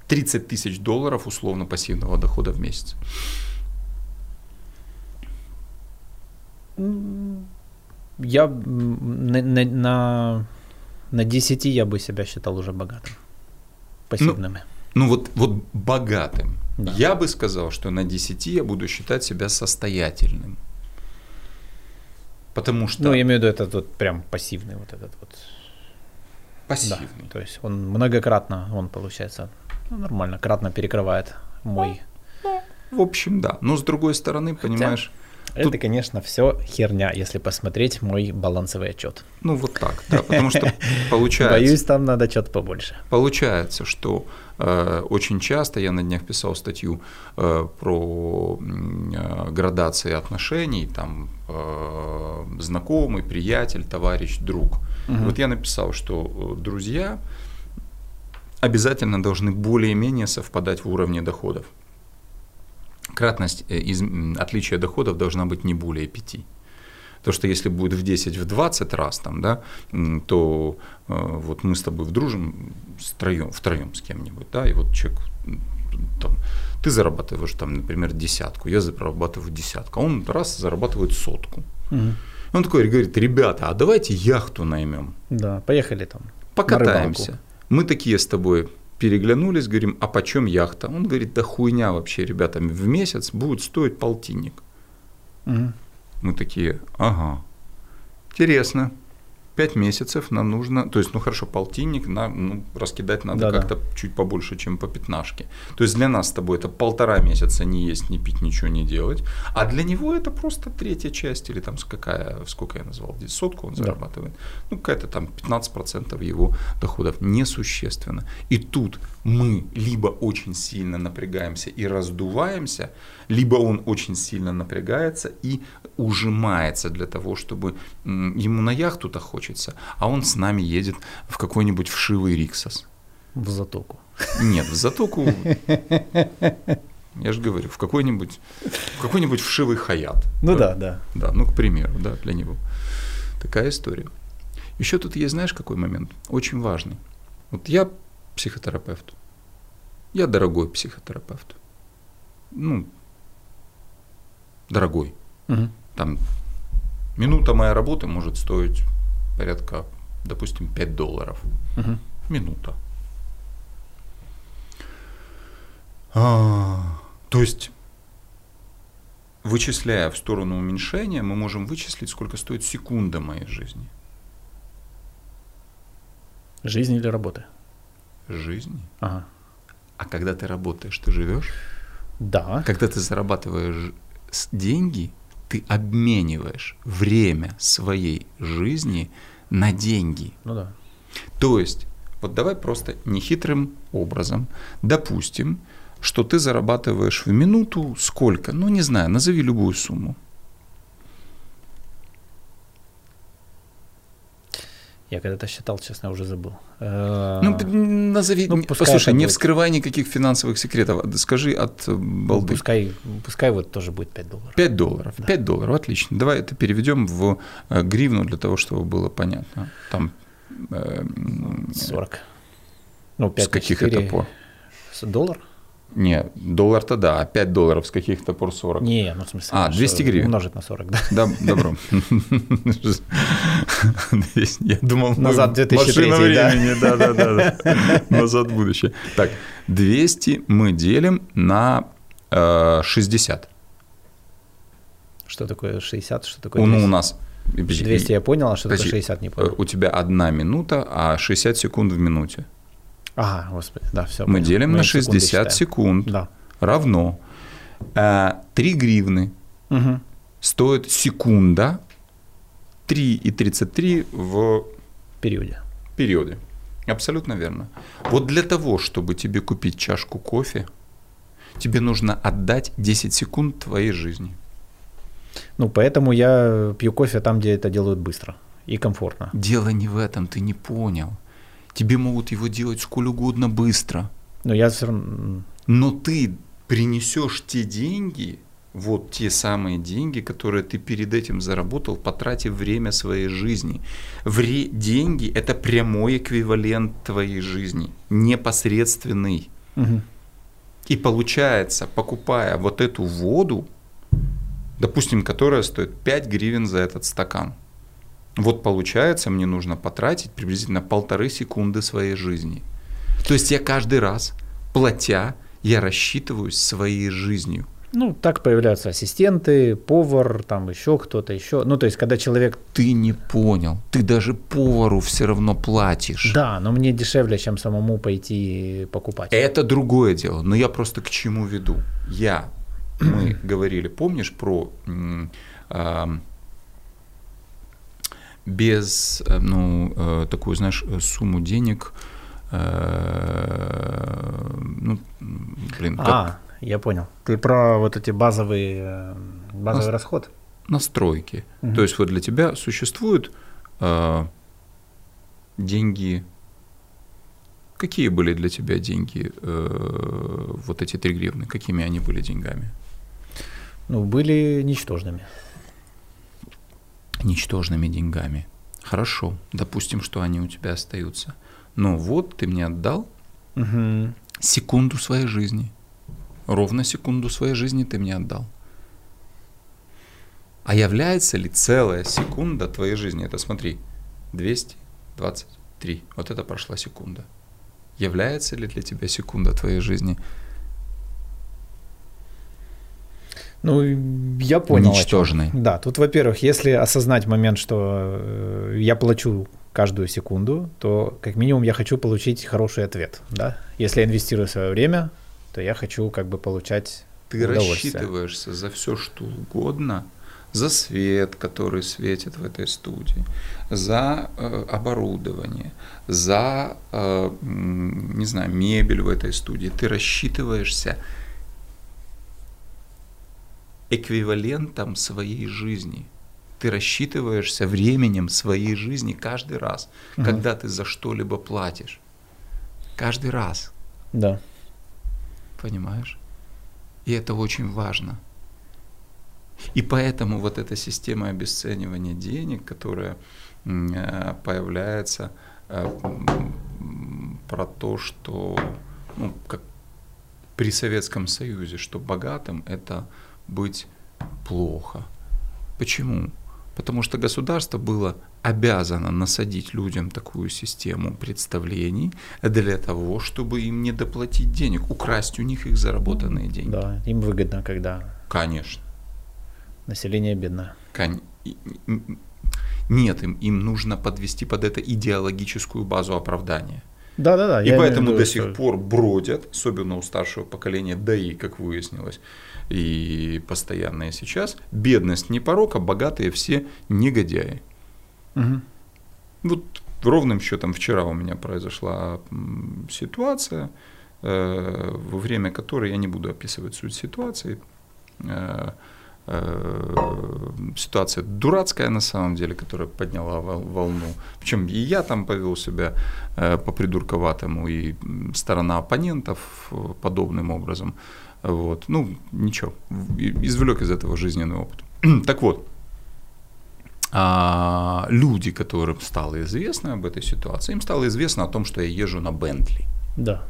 30 тысяч долларов условно пассивного дохода в месяц. Я на, на, на на 10 я бы себя считал уже богатым. Пассивным. Ну, ну вот, вот богатым. Да. Я бы сказал, что на 10 я буду считать себя состоятельным. Потому что... Ну, я имею в виду этот вот прям пассивный вот этот вот. Пассивный. Да, то есть он многократно, он получается ну, нормально, кратно перекрывает мой... Ну, в общем, да. Но с другой стороны, Хотя... понимаешь это, Тут... конечно, все херня, если посмотреть мой балансовый отчет. Ну, вот так, да, потому что получается... Боюсь, там надо что-то побольше. Получается, что э, очень часто, я на днях писал статью э, про э, градации отношений, там, э, знакомый, приятель, товарищ, друг. Угу. Вот я написал, что э, друзья обязательно должны более-менее совпадать в уровне доходов кратность э, из, отличия доходов должна быть не более 5. То, что если будет в 10, в 20 раз, там, да, то э, вот мы с тобой вдружим втроем, втроем с кем-нибудь, да, и вот человек там, ты зарабатываешь там, например, десятку, я зарабатываю десятку, а он раз зарабатывает сотку. Угу. Он такой говорит, ребята, а давайте яхту наймем. Да, поехали там. Покатаемся. Мы такие с тобой переглянулись, говорим, а почем яхта? Он говорит, да хуйня вообще, ребята, в месяц будет стоить полтинник. Угу. Мы такие, ага, интересно пять месяцев нам нужно, то есть, ну хорошо, полтинник, на, ну, раскидать надо да, как-то чуть побольше, чем по пятнашке. То есть для нас с тобой это полтора месяца не есть, не пить, ничего не делать, а для него это просто третья часть, или там какая, сколько я назвал, здесь сотку он зарабатывает, да. ну какая-то там 15% его доходов несущественно. И тут мы либо очень сильно напрягаемся и раздуваемся, либо он очень сильно напрягается и ужимается для того, чтобы ему на яхту-то хочется, а он с нами едет в какой-нибудь вшивый Риксос. В затоку. Нет, в затоку я же говорю, в какой-нибудь в какой-нибудь вшивый хаят. Ну да, да. Да, ну, к примеру, да, для него. Такая история. Еще тут есть, знаешь, какой момент? Очень важный. Вот я психотерапевт. Я дорогой психотерапевт. Ну, дорогой. Угу. Там минута моей работы может стоить порядка, допустим, 5 долларов. Угу. Минута. А, то есть вычисляя в сторону уменьшения, мы можем вычислить, сколько стоит секунда моей жизни. Жизнь или работа? Жизни. Ага. А когда ты работаешь, ты живешь? Да. Когда ты зарабатываешь деньги, ты обмениваешь время своей жизни на деньги. Ну да. То есть, вот давай просто нехитрым образом допустим, что ты зарабатываешь в минуту сколько? Ну, не знаю, назови любую сумму. Я когда-то считал, честно, уже забыл. Э, ну, назови, ну, послушай, не будет. вскрывай никаких финансовых секретов, скажи от балды. Ну, пускай, пускай вот тоже будет 5 долларов. 5 долларов, да. 5 долларов, отлично. Давай это переведем в э, гривну для того, чтобы было понятно. Там... 40. Э, ну, 5 С каких 4... это пор? Доллар? Не, доллар-то да, а 5 долларов с каких-то пор 40. Не, ну в смысле. А, 200 гривен. Умножить на 40, да. Да, добро. Я думал, назад 2003, машина времени, да, да, да, назад будущее. Так, 200 мы делим на 60. Э, что такое 60, что такое 200? Ну, у нас 200 я понял, а что такое 60 не понял. У тебя одна минута, а 60 секунд в минуте. Ага, господи, да, все. Мы понял. делим Мы на 60 секунд. Да. Равно э, 3 гривны угу. стоит секунда 3,33 в периоде. периоде. Абсолютно верно. Вот для того, чтобы тебе купить чашку кофе, тебе нужно отдать 10 секунд твоей жизни. Ну, поэтому я пью кофе там, где это делают быстро и комфортно. Дело не в этом, ты не понял. Тебе могут его делать сколь угодно быстро. Но я все равно... Но ты принесешь те деньги, вот те самые деньги, которые ты перед этим заработал, потратив время своей жизни. Вре- деньги – это прямой эквивалент твоей жизни, непосредственный. Угу. И получается, покупая вот эту воду, допустим, которая стоит 5 гривен за этот стакан – вот получается, мне нужно потратить приблизительно полторы секунды своей жизни. То есть я каждый раз, платя, я рассчитываюсь своей жизнью. Ну, так появляются ассистенты, повар, там еще кто-то еще. Ну, то есть, когда человек... Ты не понял. Ты даже повару все равно платишь. Да, но мне дешевле, чем самому пойти покупать. Это другое дело. Но я просто к чему веду? Я, мы говорили, помнишь про без, э, ну, э, такую, знаешь, сумму денег, э, ну, блин, как... А, я понял. Ты про вот эти базовые, базовый Нас... расход? Настройки. Угу. То есть вот для тебя существуют э, деньги, Какие были для тебя деньги, э, вот эти три гривны? Какими они были деньгами? Ну, были ничтожными ничтожными деньгами. Хорошо, допустим, что они у тебя остаются. Но вот ты мне отдал угу. секунду своей жизни. Ровно секунду своей жизни ты мне отдал. А является ли целая секунда твоей жизни? Это смотри, 223. Вот это прошла секунда. Является ли для тебя секунда твоей жизни Ну, я понял. Ничтожный. Да, тут, во-первых, если осознать момент, что э, я плачу каждую секунду, то как минимум я хочу получить хороший ответ, да? Если я инвестирую свое время, то я хочу как бы получать Ты рассчитываешься за все, что угодно, за свет, который светит в этой студии, за э, оборудование, за, э, не знаю, мебель в этой студии. Ты рассчитываешься эквивалентом своей жизни. Ты рассчитываешься временем своей жизни каждый раз, угу. когда ты за что-либо платишь. Каждый раз. Да. Понимаешь? И это очень важно. И поэтому вот эта система обесценивания денег, которая э, появляется э, про то, что ну, как при Советском Союзе, что богатым это быть плохо. Почему? Потому что государство было обязано насадить людям такую систему представлений для того, чтобы им не доплатить денег, украсть у них их заработанные деньги. Да, им выгодно, когда... Конечно. Население бедное. Кон... Нет, им, им нужно подвести под это идеологическую базу оправдания. Да, да, да. И поэтому до сих пор бродят, особенно у старшего поколения, да и, как выяснилось, и постоянно и сейчас, бедность не порок, а богатые все негодяи. Угу. Вот ровным счетом вчера у меня произошла ситуация, э, во время которой я не буду описывать суть ситуации. Э, э, ситуация дурацкая на самом деле, которая подняла волну. Причем и я там повел себя по придурковатому, и сторона оппонентов подобным образом. Вот. Ну, ничего, извлек из этого жизненный опыт. так вот, а, люди, которым стало известно об этой ситуации, им стало известно о том, что я езжу на Бентли. Да.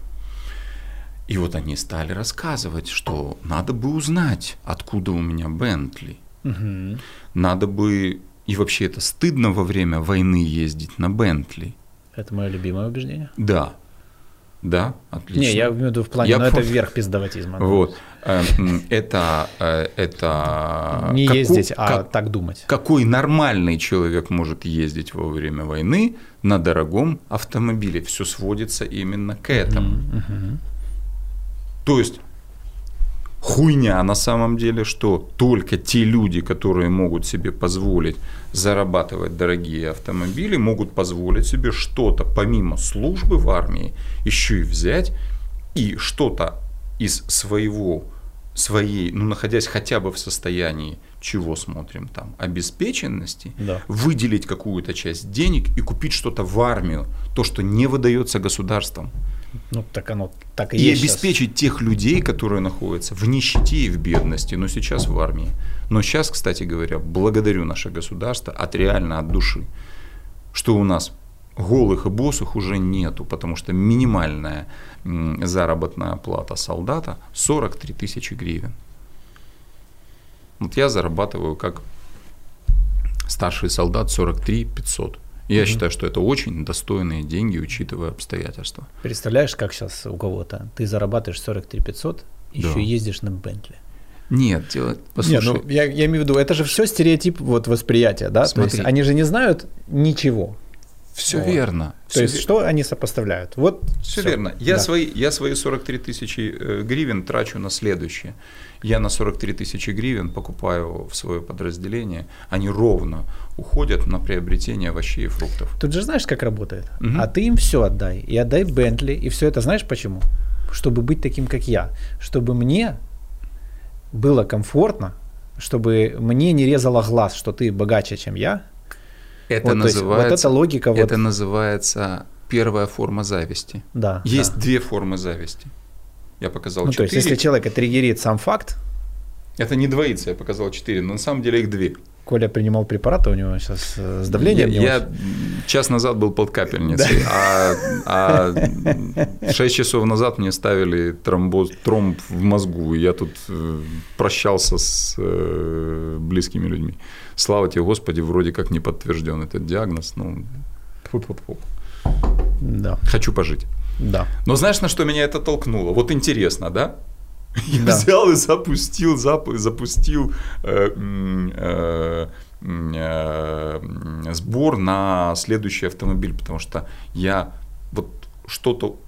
И вот они стали рассказывать, что надо бы узнать, откуда у меня Бентли. Угу. Надо бы... И вообще это стыдно во время войны ездить на Бентли. Это мое любимое убеждение. Да. Да, отлично. Не, я имею в виду в плане, я но ну, это вверх пиздоватизма. Вот. Эм, это, э, это... Не какой, ездить, а как, так думать. Какой нормальный человек может ездить во время войны на дорогом автомобиле? Все сводится именно к этому. Uh-huh, uh-huh. То есть хуйня на самом деле, что только те люди, которые могут себе позволить зарабатывать дорогие автомобили, могут позволить себе что-то помимо службы в армии еще и взять и что-то из своего своей, ну, находясь хотя бы в состоянии, чего смотрим там, обеспеченности, да. выделить какую-то часть денег и купить что-то в армию, то, что не выдается государством. Ну, так оно так и, и есть обеспечить сейчас. тех людей, которые находятся в нищете и в бедности, но сейчас в армии. Но сейчас, кстати говоря, благодарю наше государство от реально от души, что у нас голых и босых уже нету, потому что минимальная заработная плата солдата 43 тысячи гривен. Вот я зарабатываю как старший солдат 43 500. Я угу. считаю, что это очень достойные деньги, учитывая обстоятельства. Представляешь, как сейчас у кого-то ты зарабатываешь 43 500, да. еще ездишь на Бентли. Нет, делать. Послушай. Нет, ну, я, я имею в виду, это же все стереотип вот восприятия, да? Смотри. То есть они же не знают ничего. Все вот. верно. То все есть, вер... что они сопоставляют? Вот все, все. верно. Я, да. свои, я свои 43 тысячи э, гривен трачу на следующее. Я на 43 тысячи гривен покупаю в свое подразделение. Они ровно уходят на приобретение овощей и фруктов. Тут же знаешь, как работает. Угу. А ты им все отдай. И отдай Бентли. И все это знаешь почему? Чтобы быть таким, как я. Чтобы мне было комфортно, чтобы мне не резало глаз, что ты богаче, чем я, это вот, называется, вот эта логика. Это вот... называется первая форма зависти. Да. Есть да. две формы зависти. Я показал ну, четыре. То есть, если человека триггерит сам факт. Это не двоится, я показал четыре, но на самом деле их две. Коля принимал препараты, у него сейчас э, с давлением Я, я час назад был под капельницей, да. а, а 6 часов назад мне ставили тромбоз, тромб в мозгу, я тут э, прощался с э, близкими людьми. Слава тебе, Господи, вроде как не подтвержден этот диагноз. Ну, фу -фу -фу. Да. Хочу пожить. Да. Но знаешь, на что меня это толкнуло? Вот интересно, да? Я да. взял и запустил, зап, запустил э, э, э, сбор на следующий автомобиль, потому что я вот что-то,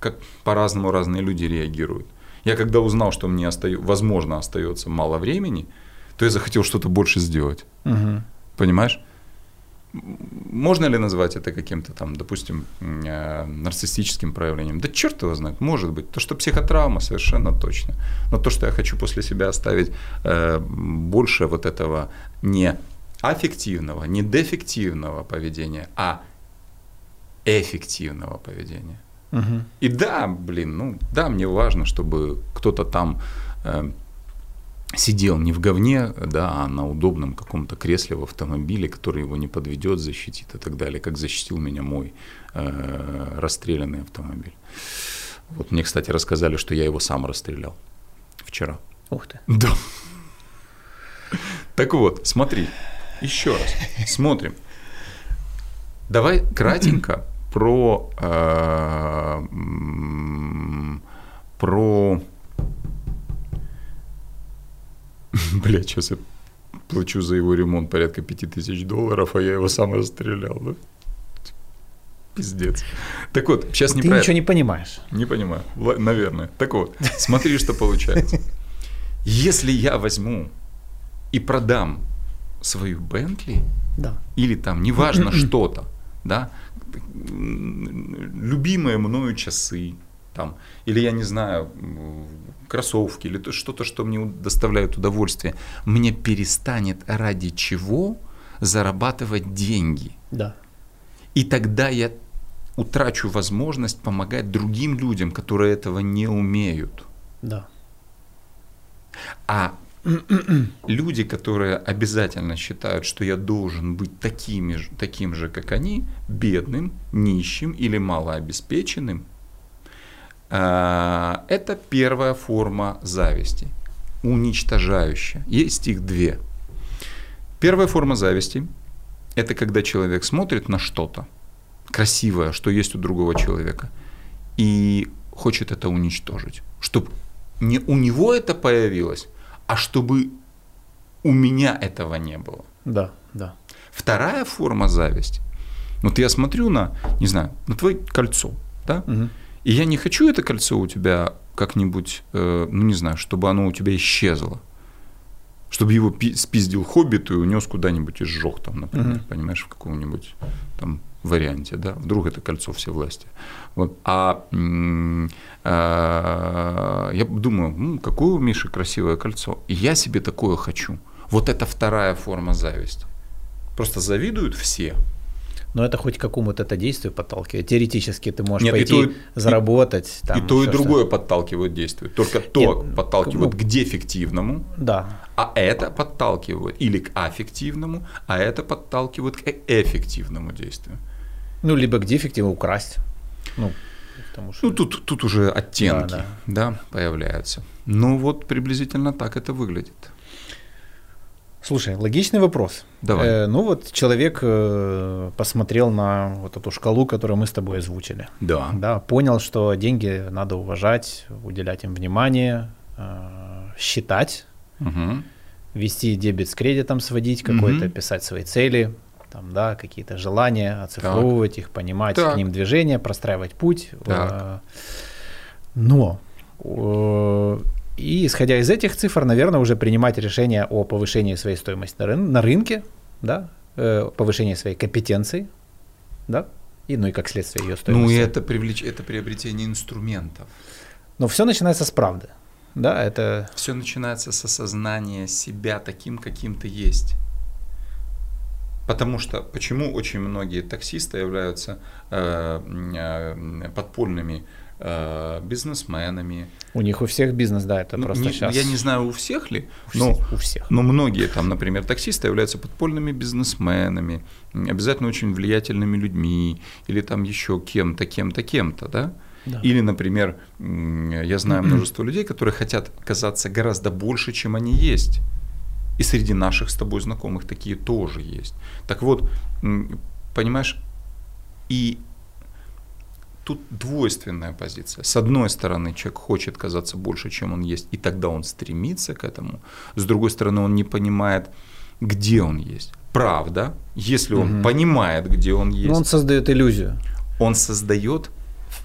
как по-разному разные люди реагируют. Я когда узнал, что мне остаю, возможно остается мало времени, то я захотел что-то больше сделать. Угу. Понимаешь? Можно ли назвать это каким-то там, допустим, э, нарциссическим проявлением? Да черт его знает, может быть. То, что психотравма, совершенно точно. Но то, что я хочу после себя оставить э, больше вот этого не аффективного, не дефективного поведения, а эффективного поведения. Угу. И да, блин, ну да, мне важно, чтобы кто-то там э, сидел не в говне, да, а на удобном каком-то кресле в автомобиле, который его не подведет, защитит и так далее, как защитил меня мой э, расстрелянный автомобиль. Вот мне, кстати, рассказали, что я его сам расстрелял вчера. Ух ты. Да. Так вот, смотри, еще раз, смотрим. Давай кратенько про, э, про Бля, сейчас я плачу за его ремонт порядка 5000 долларов, а я его сам расстрелял, да? Пиздец. Так вот, сейчас не Ты ничего не понимаешь. Не понимаю, наверное. Так вот, смотри, что получается. Если я возьму и продам свою Бентли, да. или там, неважно что-то, да, любимые мною часы, там, или я не знаю, кроссовки, или что-то, что мне доставляет удовольствие, мне перестанет ради чего зарабатывать деньги. Да. И тогда я утрачу возможность помогать другим людям, которые этого не умеют. Да. А люди, которые обязательно считают, что я должен быть такими, таким же, как они, бедным, нищим или малообеспеченным, это первая форма зависти, уничтожающая. Есть их две. Первая форма зависти – это когда человек смотрит на что-то красивое, что есть у другого человека, и хочет это уничтожить, чтобы не у него это появилось, а чтобы у меня этого не было. Да, да. Вторая форма зависти. Вот я смотрю на, не знаю, на твое кольцо, да, угу. И я не хочу это кольцо у тебя как-нибудь, э, ну не знаю, чтобы оно у тебя исчезло, чтобы его пи- спиздил хоббит и унес куда-нибудь и сжег там, например, угу. понимаешь, в каком-нибудь там варианте, да, вдруг это кольцо власти. Вот. А, а я думаю, ну, какое у Миши красивое кольцо, и я себе такое хочу. Вот это вторая форма зависти. Просто завидуют все, но это хоть к какому-то это действию подталкивает. Теоретически ты можешь Нет, пойти и то, заработать. И, там, и то, и другое что подталкивает действие. Только то Нет, подталкивает ну, к дефективному, да. а это подталкивает или к аффективному, а это подталкивает к эффективному действию. Ну, либо к дефективу украсть. Ну, потому что... ну тут, тут уже оттенки да, да. да, появляются. Ну вот приблизительно так это выглядит. Слушай, логичный вопрос. Давай. Э, ну вот человек э, посмотрел на вот эту шкалу, которую мы с тобой озвучили. Да. Да, понял, что деньги надо уважать, уделять им внимание, э, считать, угу. вести дебет с кредитом, сводить какой-то, угу. писать свои цели, там, да, какие-то желания, оцифровывать так. их, понимать так. к ним движение, простраивать путь. Так. Э, но э, и исходя из этих цифр, наверное, уже принимать решение о повышении своей стоимости на, рын- на рынке, да, э, повышении своей компетенции, да, и, ну и как следствие ее стоимости. Ну и это, привлеч... это приобретение инструментов. Но все начинается с правды. Да, это... Все начинается с осознания себя таким, каким ты есть. Потому что почему очень многие таксисты являются э, э, подпольными бизнесменами. У них у всех бизнес, да, это ну, просто не, сейчас. Я не знаю, у всех ли, но, у всех. но многие там, например, таксисты являются подпольными бизнесменами, обязательно очень влиятельными людьми, или там еще кем-то, кем-то, кем-то, да? Да. Или, например, я знаю множество людей, которые хотят казаться гораздо больше, чем они есть. И среди наших с тобой знакомых такие тоже есть. Так вот, понимаешь, и тут двойственная позиция. С одной стороны, человек хочет казаться больше, чем он есть, и тогда он стремится к этому. С другой стороны, он не понимает, где он есть. Правда, если он угу. понимает, где он есть. Но он создает иллюзию. Он создает,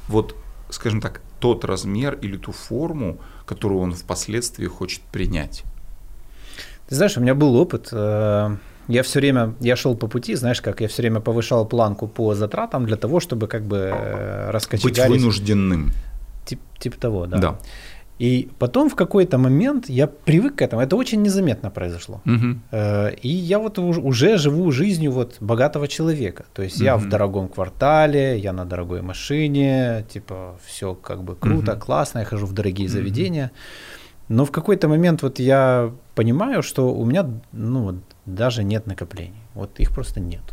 вот, скажем так, тот размер или ту форму, которую он впоследствии хочет принять. Ты знаешь, у меня был опыт. Э, я все время, я шел по пути, знаешь, как я все время повышал планку по затратам для того, чтобы как бы э, раскочегарить. Быть вынужденным. Тип, типа того, да. Да. И потом в какой-то момент я привык к этому. Это очень незаметно произошло. Угу. И я вот уже живу жизнью вот богатого человека. То есть угу. я в дорогом квартале, я на дорогой машине, типа все как бы круто, угу. классно, я хожу в дорогие заведения. Но в какой-то момент вот я понимаю, что у меня ну, даже нет накоплений. Вот их просто нет.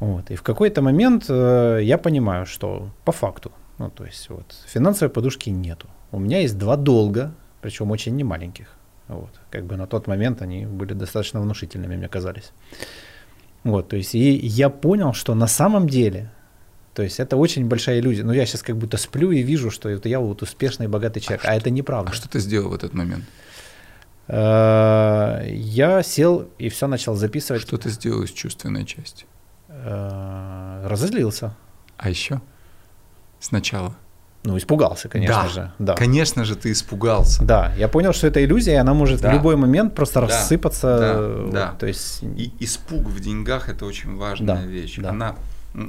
Вот. И в какой-то момент э, я понимаю, что по факту, ну, то есть вот, финансовой подушки нету. У меня есть два долга, причем очень немаленьких. Вот. Как бы на тот момент они были достаточно внушительными, мне казались. Вот, то есть и я понял, что на самом деле то есть это очень большая иллюзия. Но ну, я сейчас как будто сплю и вижу, что это я вот успешный, богатый человек, а, а это неправда. А что ты сделал в этот момент? Э, я сел и все начал записывать. Что ты сделал из чувственной части? Э, разозлился. А еще? Сначала? Ну, испугался, конечно да, же. Да, конечно же, ты испугался. Да, я понял, что это иллюзия, она может да. в любой момент просто да. рассыпаться. Да, да. То есть... И испуг в деньгах – это очень важная да, вещь. Да. Она,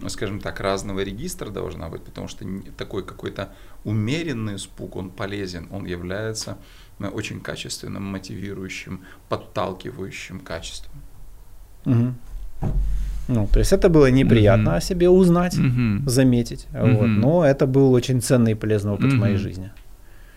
скажем так, разного регистра должна быть, потому что такой какой-то умеренный испуг, он полезен, он является очень качественным, мотивирующим, подталкивающим качеством. Угу. Ну, то есть это было неприятно mm-hmm. о себе узнать, mm-hmm. заметить, mm-hmm. вот, но это был очень ценный и полезный опыт mm-hmm. в моей жизни.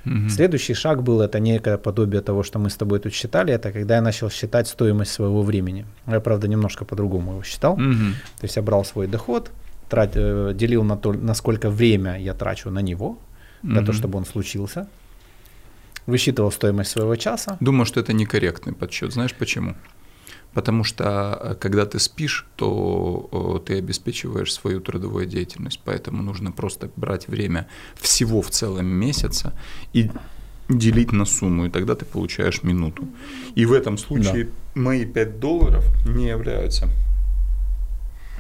Mm-hmm. Следующий шаг был это некое подобие того, что мы с тобой тут считали, это когда я начал считать стоимость своего времени. Я, правда, немножко по-другому его считал. Mm-hmm. То есть я брал свой доход, трат, э, делил на то, насколько время я трачу на него, mm-hmm. для того, чтобы он случился. Высчитывал стоимость своего часа. Думаю, что это некорректный подсчет. Знаешь почему? Потому что э, когда ты спишь, то ты обеспечиваешь свою трудовую деятельность. Поэтому нужно просто брать время всего в целом месяца и делить на сумму, и тогда ты получаешь минуту. И в этом случае да. мои 5 долларов не являются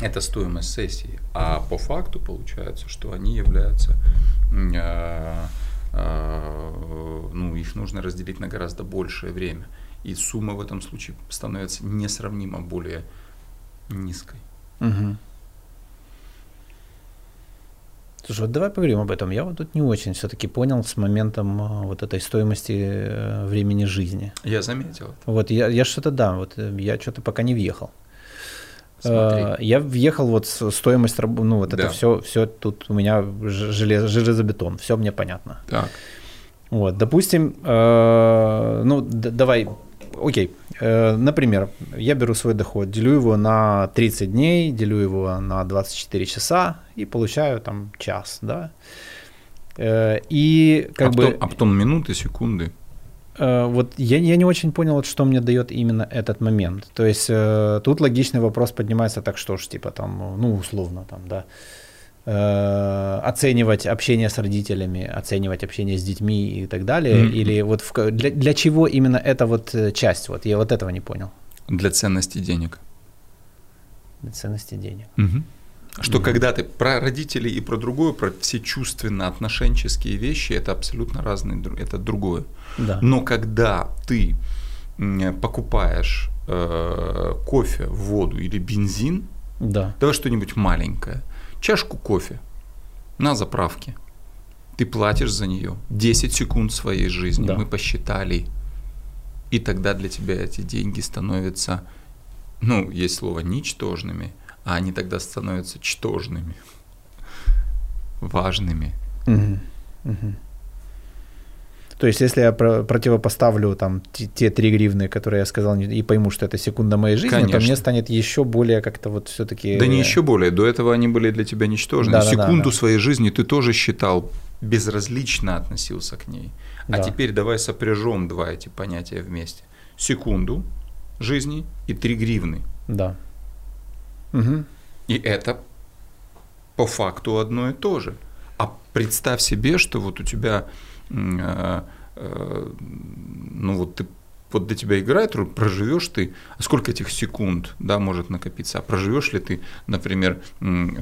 это стоимость сессии, а по факту получается, что они являются, э, ну, их нужно разделить на гораздо большее время и сумма в этом случае становится несравнимо более низкой. Угу. Слушай, вот давай поговорим об этом. Я вот тут не очень все-таки понял с моментом а, вот этой стоимости э, времени жизни. Я заметил это. Вот я, я что-то да, вот э, я что-то пока не въехал. Смотри. Э, я въехал вот стоимость, ну вот да. это все, все тут у меня желез, железобетон, все мне понятно. Так. Вот, допустим, э, ну д- давай окей, э, например, я беру свой доход, делю его на 30 дней, делю его на 24 часа и получаю там час, да. Э, и как а бы... Потом, а потом минуты, секунды. Э, вот я, я не очень понял, вот, что мне дает именно этот момент. То есть тут логичный вопрос поднимается, так что ж, типа там, ну, условно там, да, Э, оценивать общение с родителями, оценивать общение с детьми и так далее? Mm-hmm. Или вот в, для, для чего именно эта вот э, часть? Вот я вот этого не понял. Для ценности денег. Для ценности денег. Mm-hmm. Что mm-hmm. когда ты про родителей и про другое, про все чувственно-отношенческие вещи, это абсолютно разные, это другое. Да. Но когда ты покупаешь э, кофе, воду или бензин, да. давай что-нибудь маленькое – чашку кофе на заправке. Ты платишь за нее 10 секунд своей жизни, да. мы посчитали. И тогда для тебя эти деньги становятся, ну, есть слово ничтожными, а они тогда становятся чтожными, важными. Угу. Угу. То есть, если я про- противопоставлю там те, три гривны, которые я сказал, и пойму, что это секунда моей жизни, Конечно. то мне станет еще более как-то вот все-таки. Да не еще более. До этого они были для тебя ничтожны. Да, Секунду да, да. своей жизни ты тоже считал, безразлично относился к ней. А да. теперь давай сопряжем два эти понятия вместе. Секунду жизни и три гривны. Да. Угу. И это по факту одно и то же. А представь себе, что вот у тебя Э, э, ну вот ты вот для тебя играет роль, проживешь ты, а сколько этих секунд, да, может накопиться, а проживешь ли ты, например,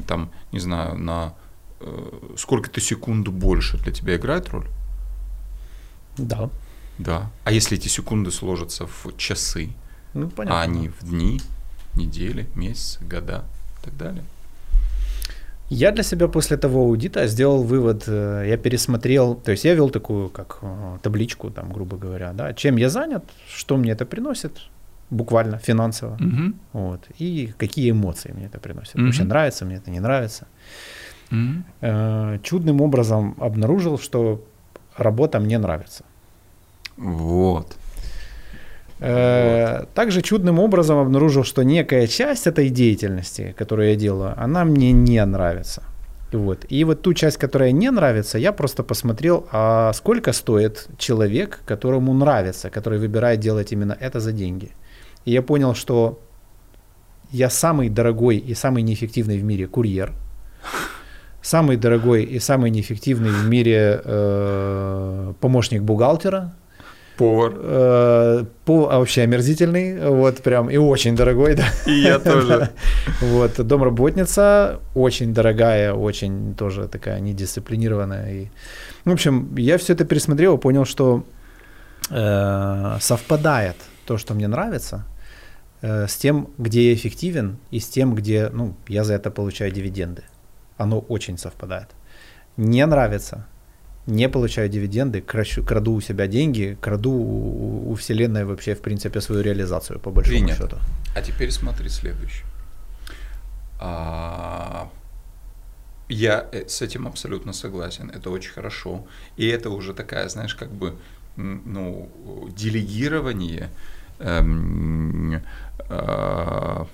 там, не знаю, на э, сколько ты секунду больше для тебя играет роль? Да. Да. А если эти секунды сложатся в часы, ну, понятно. а они в дни, недели, месяцы, года и так далее? Я для себя после того аудита сделал вывод, э, я пересмотрел, то есть я вел такую как э, табличку, там, грубо говоря, да, чем я занят, что мне это приносит, буквально финансово, угу. вот, и какие эмоции мне это приносит. Угу. Вообще нравится мне это, не нравится. Угу. Чудным образом обнаружил, что работа мне нравится. Вот. Э, также чудным образом обнаружил, что некая часть этой деятельности, которую я делаю, она мне не нравится. Вот. И вот ту часть, которая не нравится, я просто посмотрел, а сколько стоит человек, которому нравится, который выбирает делать именно это за деньги. И я понял, что я самый дорогой и самый неэффективный в мире курьер, самый дорогой и самый неэффективный в мире э, помощник бухгалтера, Повар. Э, повар а вообще омерзительный, вот прям, и очень дорогой, да. И я тоже. Вот, домработница очень дорогая, очень тоже такая недисциплинированная. И... В общем, я все это пересмотрел и понял, что э, совпадает то, что мне нравится, э, с тем, где я эффективен, и с тем, где ну, я за это получаю дивиденды. Оно очень совпадает. Не нравится, не получаю дивиденды, крачу, краду у себя деньги, краду у, у Вселенной вообще, в принципе, свою реализацию, по большому Принято. счету. А теперь смотри следующий. А, я э, с этим абсолютно согласен, это очень хорошо. И это уже такая, знаешь, как бы, ну, делегирование эм, э,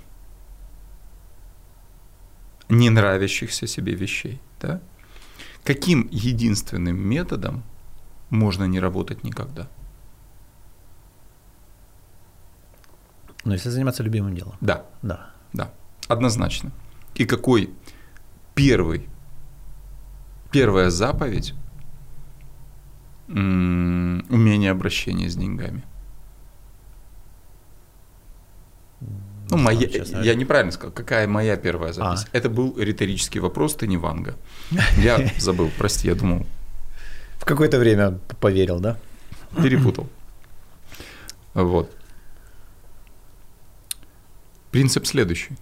не нравящихся себе вещей, да? Каким единственным методом можно не работать никогда? Ну, если заниматься любимым делом. Да. Да. Да. Однозначно. И какой первый, первая заповедь умение обращения с деньгами? Ну, моя, я неправильно сказал, какая моя первая запись. А. Это был риторический вопрос, ты не Ванга. Я забыл, прости, я думал. В какое-то время поверил, да? Перепутал. Вот. Принцип следующий.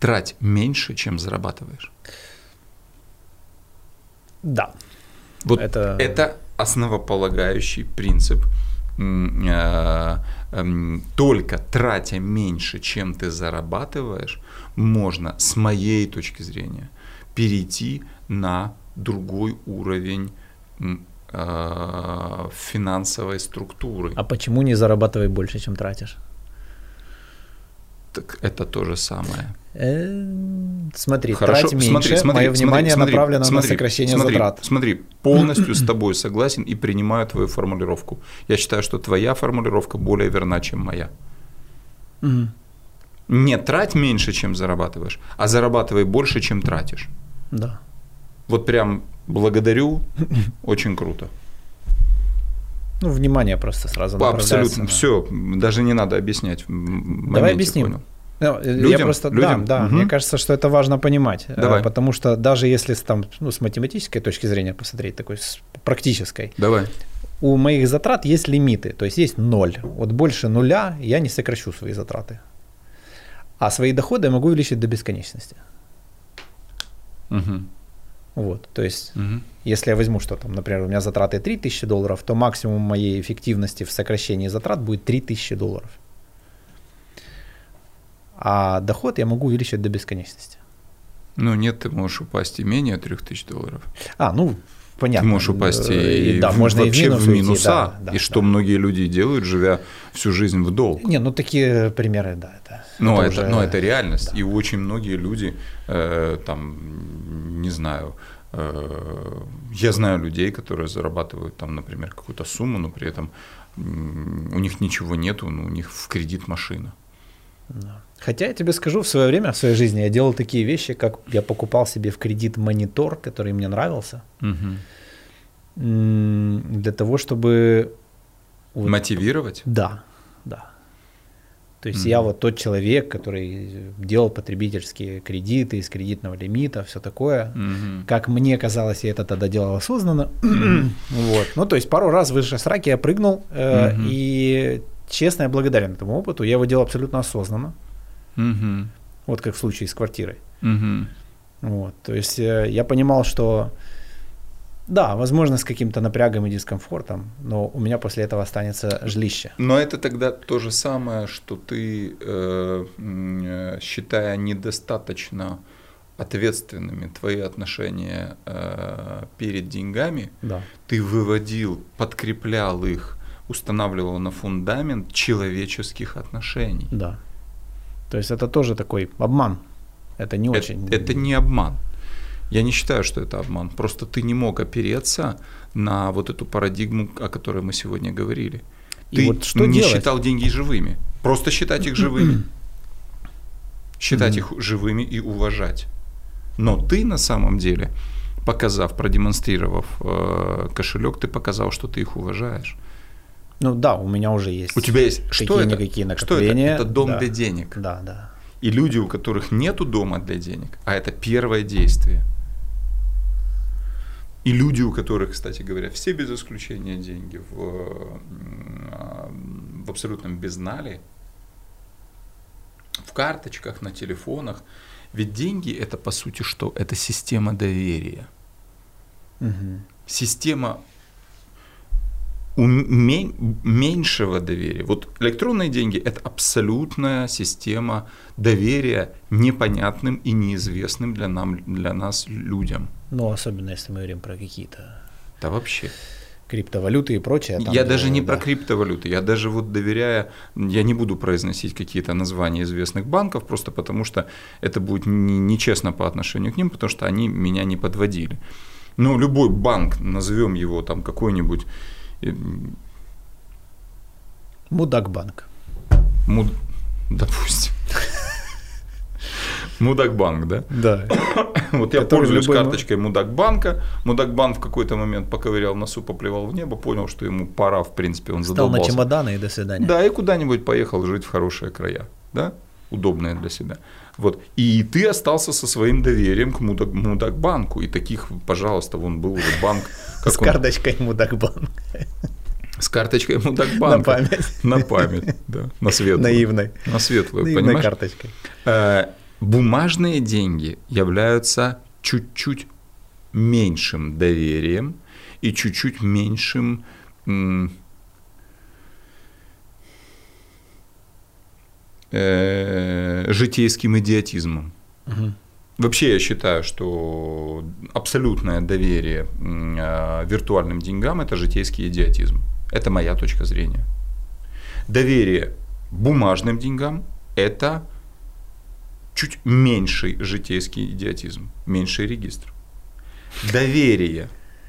Трать меньше, чем зарабатываешь. Да. Вот это, это основополагающий принцип Э, только тратя меньше, чем ты зарабатываешь, можно, с моей точки зрения, перейти на другой уровень э, финансовой структуры. А почему не зарабатывай больше, чем тратишь? Так это то же самое. Э, смотри, Хорошо, трать меньше, смотри, смотри, мое внимание смотри, направлено смотри, на сокращение смотри, затрат. Смотри, полностью с тобой согласен и принимаю твою формулировку. Я считаю, что твоя формулировка более верна, чем моя. Угу. Не трать меньше, чем зарабатываешь, а зарабатывай больше, чем тратишь. Да. Вот прям благодарю, очень круто. Ну, внимание просто сразу Абсолютно, все, даже не надо объяснять. Давай объясним. Понял. Ну, людям, я просто, людям? Да, да. Угу. Мне кажется, что это важно понимать, э, Давай. потому что даже если там, ну, с математической точки зрения посмотреть, такой с практической, Давай. у моих затрат есть лимиты, то есть есть ноль. Вот больше нуля я не сокращу свои затраты, а свои доходы я могу увеличить до бесконечности. Угу. Вот, то есть, угу. если я возьму, что там, например, у меня затраты 3000 долларов, то максимум моей эффективности в сокращении затрат будет 3000 долларов а доход я могу увеличивать до бесконечности. Ну нет, ты можешь упасть и менее 3000 долларов. А, ну, понятно. Ты можешь упасть и, да, в, можно вообще и в, минус в минуса, уйти, да, да, и что да. многие люди делают, живя всю жизнь в долг. Не, ну такие примеры, да. Это, но, это, это, уже, но это реальность, да. и очень многие люди, э, там, не знаю, э, я знаю людей, которые зарабатывают там, например, какую-то сумму, но при этом у них ничего нету, но у них в кредит машина. Да. Хотя я тебе скажу, в свое время, в своей жизни я делал такие вещи, как я покупал себе в кредит монитор, который мне нравился, угу. для того, чтобы... Вот, Мотивировать? Да, да. То есть mm я вот тот человек, который делал потребительские кредиты из кредитного лимита, все такое. mm Как мне казалось, я это тогда делал осознанно. вот. Ну, то есть пару раз выше сраки я прыгнул, э, и честно, я благодарен этому опыту. Я его делал абсолютно осознанно. Угу. Вот как в случае с квартирой. Угу. Вот, то есть э, я понимал, что да, возможно, с каким-то напрягом и дискомфортом, но у меня после этого останется жилище. Но это тогда то же самое, что ты, э, э, считая недостаточно ответственными твои отношения э, перед деньгами, да. ты выводил, подкреплял их, устанавливал на фундамент человеческих отношений. Да. То есть это тоже такой обман. Это не очень. Это, это не обман. Я не считаю, что это обман. Просто ты не мог опереться на вот эту парадигму, о которой мы сегодня говорили. И ты вот что не делать? считал деньги живыми. Просто считать их живыми. Считать их живыми и уважать. Но ты на самом деле, показав, продемонстрировав э, кошелек, ты показал, что ты их уважаешь. Ну да, у меня уже есть. У тебя есть что это? Какие накопления. Что это? Это дом да. для денег. Да, да. И люди, у которых нету дома для денег, а это первое действие. И люди, у которых, кстати говоря, все без исключения деньги в, в абсолютном безнале, в карточках, на телефонах. Ведь деньги это по сути что? Это система доверия. Угу. Система меньшего доверия. Вот электронные деньги – это абсолютная система доверия непонятным и неизвестным для, нам, для нас людям. Ну, особенно если мы говорим про какие-то… Да вообще. Криптовалюты и прочее. Там, я даже не да. про криптовалюты, я даже вот доверяя, я не буду произносить какие-то названия известных банков, просто потому что это будет нечестно по отношению к ним, потому что они меня не подводили. Но любой банк, назовем его там какой-нибудь Мудакбанк. Муд... Допустим. Мудакбанк, да? Да. вот я пользуюсь любой... карточкой Мудакбанка. Мудакбанк в какой-то момент поковырял носу, поплевал в небо, понял, что ему пора, в принципе, он Стал задолбался. на чемоданы и до свидания. Да, и куда-нибудь поехал жить в хорошие края, да? Удобные для себя. Вот. И ты остался со своим доверием к Мудак, Мудакбанку. И таких, пожалуйста, вон был уже банк. С он... карточкой Мудакбанк. С карточкой Мудакбанка. На память. На память, да. На светлую. Наивной. На светлую, Наивной понимаешь? карточкой. Э, бумажные деньги являются чуть-чуть меньшим доверием и чуть-чуть меньшим э, житейским идиотизмом. Угу. Вообще я считаю, что абсолютное доверие э, виртуальным деньгам это житейский идиотизм. Это моя точка зрения. Доверие бумажным деньгам это чуть меньший житейский идиотизм, меньший регистр. Доверие,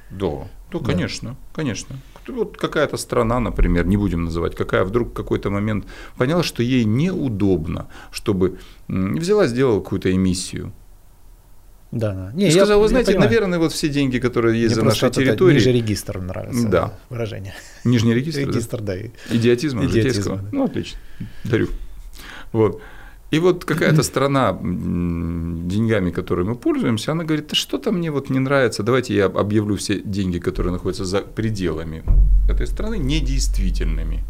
да, да, конечно, да. конечно вот какая-то страна, например, не будем называть, какая вдруг в какой-то момент поняла, что ей неудобно, чтобы взяла, сделала какую-то эмиссию. Да, да. Не, и сказал, вы знаете, наверное, вот все деньги, которые есть Мне за нашей территорией. Ниже регистр нравится да. выражение. Нижний регистр. Регистр, да. да. Идиотизма, Идиотизма да. Ну, отлично. Дарю. Вот. И вот какая-то страна деньгами, которыми мы пользуемся, она говорит, да что-то мне вот не нравится, давайте я объявлю все деньги, которые находятся за пределами этой страны, недействительными.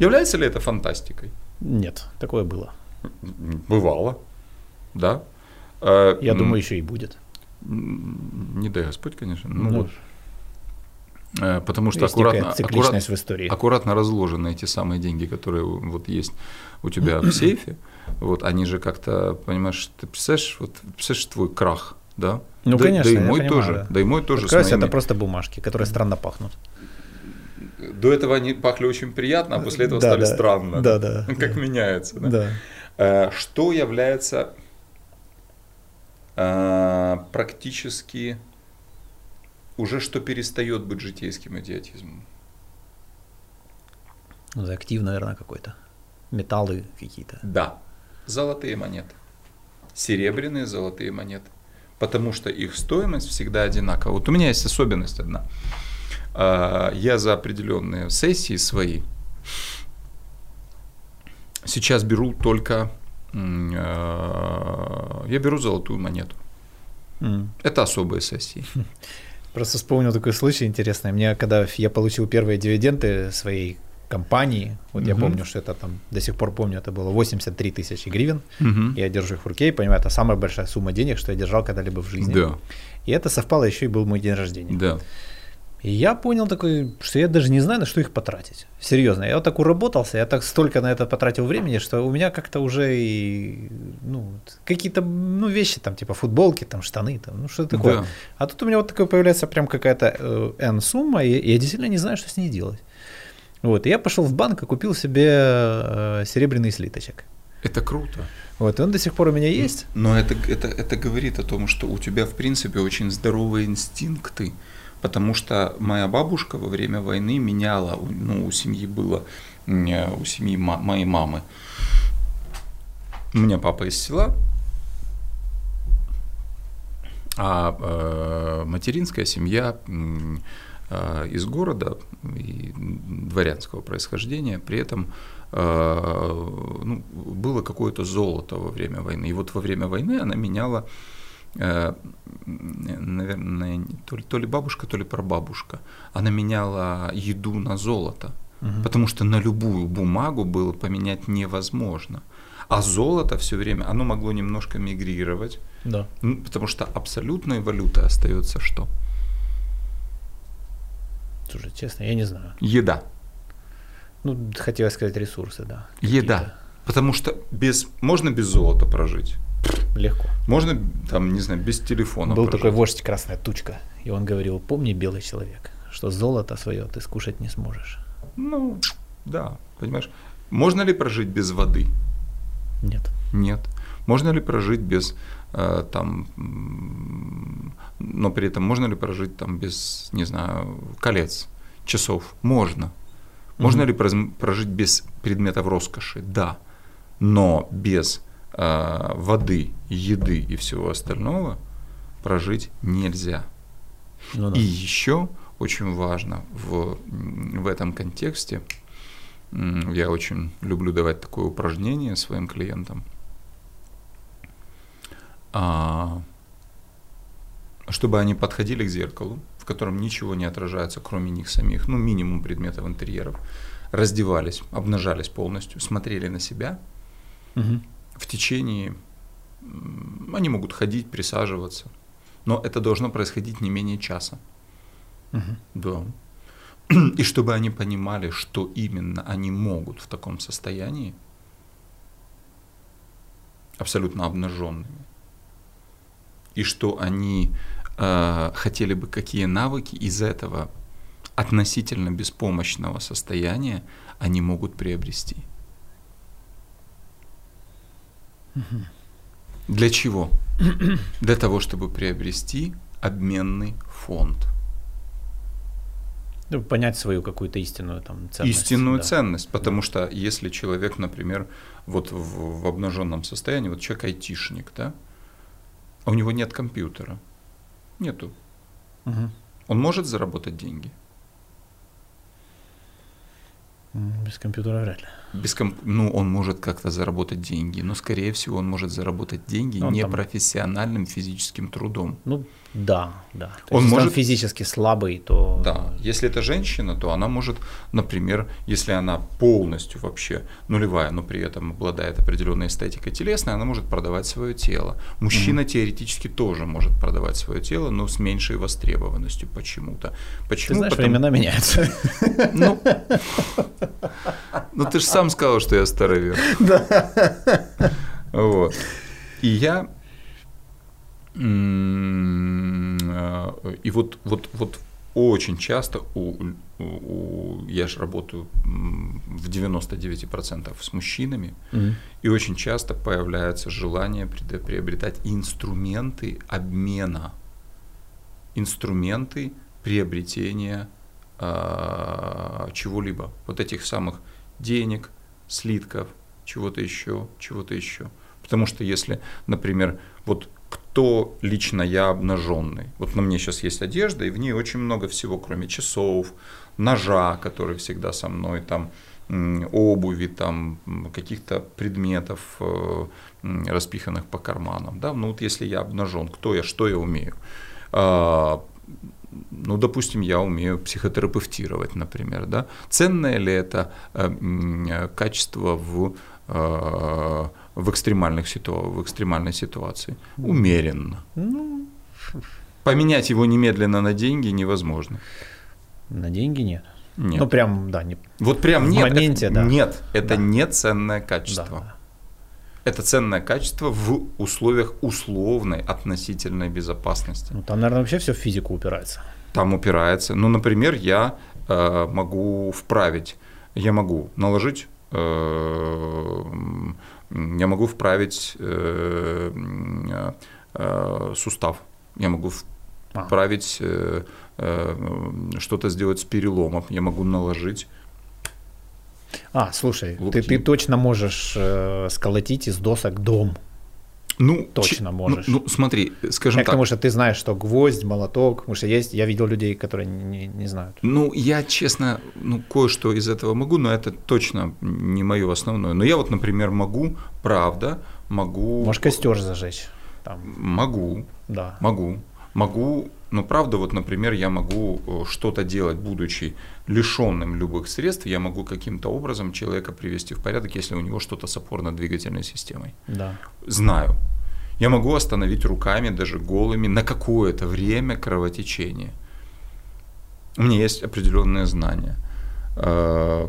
Является ли это фантастикой? Нет, такое было. Бывало, да. А, я думаю, еще и будет. Не дай Господь, конечно. Ну, ну, Э, потому что аккуратно, аккуратно, в истории. аккуратно разложены эти самые деньги, которые вот есть у тебя в сейфе, вот они же как-то, понимаешь, ты представляешь, вот представляешь твой крах, да? Ну, да, конечно, да и мой понимаю, тоже, да. да и мой тоже. Как моими... это просто бумажки, которые странно пахнут. До этого они пахли очень приятно, а после этого да, стали да, странно. Да, да. Как да. меняется. Да? Да. Э, что является э, практически уже что перестает быть житейским идиотизмом. Актив, наверное, какой-то. Металлы какие-то. Да. Золотые монеты. Серебряные золотые монеты. Потому что их стоимость всегда одинакова. Вот у меня есть особенность одна. А, я за определенные сессии свои сейчас беру только а, я беру золотую монету. Mm. Это особые сессии. Просто вспомнил такой случай интересный. Мне, когда я получил первые дивиденды своей компании, вот угу. я помню, что это там, до сих пор помню, это было 83 тысячи гривен, угу. я держу их в руке и понимаю, это самая большая сумма денег, что я держал когда-либо в жизни. Да. И это совпало еще и был мой день рождения. Да. И я понял такой, что я даже не знаю, на что их потратить. Серьезно, я вот так уработался, я так столько на это потратил времени, что у меня как-то уже и, ну, какие-то, ну, вещи там, типа футболки, там, штаны, там, ну, что такое. Да. А тут у меня вот такое появляется прям какая-то э, N-сумма, и я действительно не знаю, что с ней делать. Вот, и я пошел в банк и купил себе э, серебряный слиточек. Это круто. Вот, и он до сих пор у меня есть. Но это, это, это говорит о том, что у тебя, в принципе, очень здоровые инстинкты, потому что моя бабушка во время войны меняла, ну, у семьи было, у семьи моей мамы. У меня папа из села, а э, материнская семья э, из города и дворянского происхождения, при этом э, ну, было какое-то золото во время войны. И вот во время войны она меняла Э, наверное, то ли, то ли бабушка, то ли прабабушка, она меняла еду на золото, угу. потому что на любую бумагу было поменять невозможно. А золото все время, оно могло немножко мигрировать, да. потому что абсолютной валютой остается что? Слушай, честно, я не знаю. Еда. Ну, хотелось сказать ресурсы, да. Еда. Потому что без, можно без золота прожить. Легко. Можно, там, не знаю, без телефона. Был прожить. такой вождь Красная Тучка, и он говорил, помни, белый человек, что золото свое ты скушать не сможешь. Ну, да, понимаешь. Можно ли прожить без воды? Нет. Нет. Можно ли прожить без э, там, но при этом можно ли прожить там без, не знаю, колец, часов? Можно. Можно mm ли прожить без предметов роскоши? Да. Но без э, воды, еды и всего остального прожить нельзя. Ну, да. И еще очень важно в, в этом контексте, я очень люблю давать такое упражнение своим клиентам, а, чтобы они подходили к зеркалу, в котором ничего не отражается, кроме них самих, ну минимум предметов интерьеров, раздевались, обнажались полностью, смотрели на себя, угу в течение, они могут ходить, присаживаться, но это должно происходить не менее часа. Угу. Да. И чтобы они понимали, что именно они могут в таком состоянии, абсолютно обнаженными, и что они э, хотели бы какие навыки из этого относительно беспомощного состояния они могут приобрести. Для чего? Для того, чтобы приобрести обменный фонд. Ну, понять свою какую-то истинную там ценность. Истинную да. ценность, потому да. что если человек, например, вот в, в обнаженном состоянии, вот человек айтишник, да, а у него нет компьютера, нету, угу. он может заработать деньги? Без компьютера вряд ли. Без комп... Ну, он может как-то заработать деньги, но, скорее всего, он может заработать деньги он непрофессиональным там... физическим трудом. Ну, да, да. То он есть, может... он физически слабый, то... Да, если это женщина, то она может, например, если она полностью вообще нулевая, но при этом обладает определенной эстетикой телесной, она может продавать свое тело. Мужчина mm-hmm. теоретически тоже может продавать свое тело, но с меньшей востребованностью почему-то. Почему? Ты знаешь, Потому... времена меняются. Ну, ну ты же сам сказал, что я старовер. Да. Вот. И я и вот, вот, вот очень часто у, у, я же работаю в 99% с мужчинами, mm-hmm. и очень часто появляется желание приобретать инструменты обмена, инструменты приобретения э, чего-либо, вот этих самых денег, слитков, чего-то еще, чего-то еще. Потому что если, например, вот кто лично я обнаженный. Вот на мне сейчас есть одежда, и в ней очень много всего, кроме часов, ножа, который всегда со мной, там, обуви, там, каких-то предметов, э, распиханных по карманам. Да? Ну вот если я обнажен, кто я, что я умею? Ну, допустим, я умею психотерапевтировать, например. Да? Ценное ли это э, качество в э, в, экстремальных ситу... в экстремальной ситуации? Умеренно. Ну, Поменять его немедленно на деньги невозможно. На деньги нет. Нет. Ну, прям, да. Не... Вот прям в нет. моменте, это, да. Нет, это да. не ценное качество. Да, Это ценное качество в условиях условной относительной безопасности. Ну, там, наверное, вообще все в физику упирается. Там упирается. Ну, например, я э, могу вправить, я могу наложить э, я могу вправить э, э, сустав, я могу вправить, э, что-то сделать с переломом, я могу наложить а, слушай, ты, ты точно можешь э, сколотить из досок дом. ну, точно ну, можешь. Ну, ну, смотри, скажем я так. Потому что ты знаешь, что гвоздь, молоток, потому что есть, я видел людей, которые не, не знают. Ну, я, честно, ну, кое-что из этого могу, но это точно не мое основное. Но я вот, например, могу, правда, могу... Можешь костер зажечь. Там. Могу. Да. Могу. Могу но правда, вот, например, я могу э, что-то делать, будучи лишенным любых средств, я могу каким-то образом человека привести в порядок, если у него что-то с опорно-двигательной системой. Да. Знаю. Я могу остановить руками, даже голыми, на какое-то время кровотечение. У меня есть определенные знания. Э,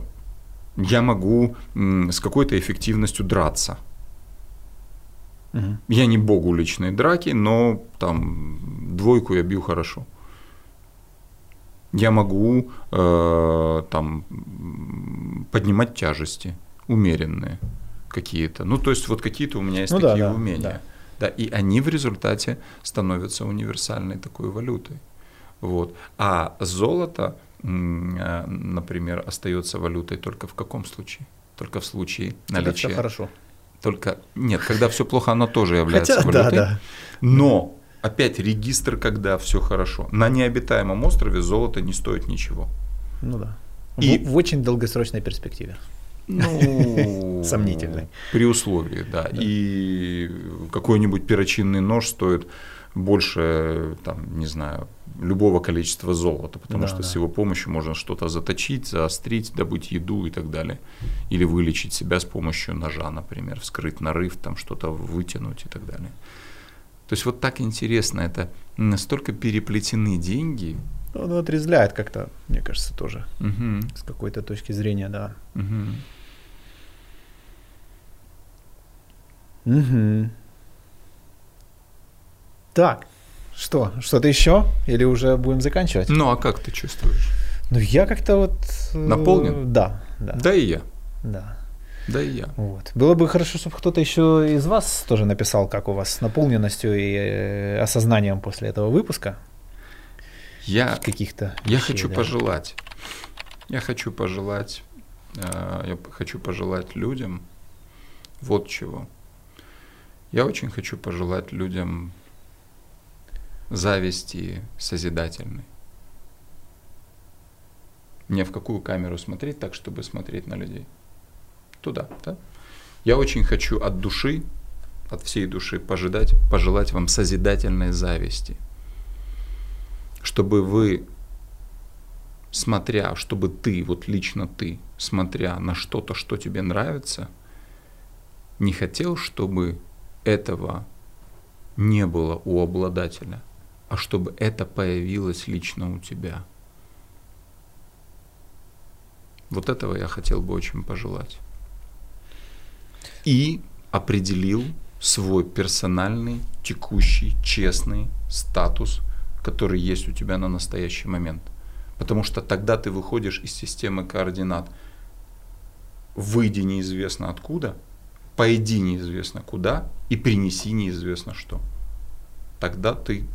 я могу с какой-то эффективностью драться. Угу. Я не бог уличной драки, но там двойку я бью хорошо. Я могу э, там поднимать тяжести умеренные какие-то. Ну, то есть вот какие-то у меня есть ну, такие да, умения. Да. да, и они в результате становятся универсальной такой валютой. Вот. А золото, э, например, остается валютой только в каком случае? Только в случае наличия. Это все хорошо. Только нет, когда все плохо, оно тоже является Хотя, валютой. Да, да. Но опять регистр, когда все хорошо. На необитаемом острове золото не стоит ничего. Ну да. И в, в очень долгосрочной перспективе. Ну, сомнительной. При условии, да. да. И какой-нибудь перочинный нож стоит больше, там, не знаю, любого количества золота, потому да, что да. с его помощью можно что-то заточить, заострить, добыть еду и так далее. Или вылечить себя с помощью ножа, например, вскрыть нарыв, там что-то вытянуть и так далее. То есть вот так интересно, это настолько переплетены деньги. Ну, он отрезляет как-то, мне кажется, тоже. Угу. С какой-то точки зрения, да. Угу. Угу. Так, что? Что-то еще? Или уже будем заканчивать? Ну, а как ты чувствуешь? Ну, я как-то вот... Э, Наполнен? Да, да. Да и я. Да. Да и я. Вот. Было бы хорошо, чтобы кто-то еще из вас тоже написал, как у вас с наполненностью и э, осознанием после этого выпуска. Я каких-то. Я вещей, хочу да. пожелать. Я хочу пожелать. Э, я хочу пожелать людям вот чего. Я очень хочу пожелать людям зависти созидательной. Не в какую камеру смотреть так, чтобы смотреть на людей. Туда, да? Я очень хочу от души, от всей души пожидать, пожелать вам созидательной зависти. Чтобы вы, смотря, чтобы ты, вот лично ты, смотря на что-то, что тебе нравится, не хотел, чтобы этого не было у обладателя, а чтобы это появилось лично у тебя. Вот этого я хотел бы очень пожелать. И определил свой персональный, текущий, честный статус, который есть у тебя на настоящий момент. Потому что тогда ты выходишь из системы координат, выйди неизвестно откуда, пойди неизвестно куда и принеси неизвестно что. Тогда ты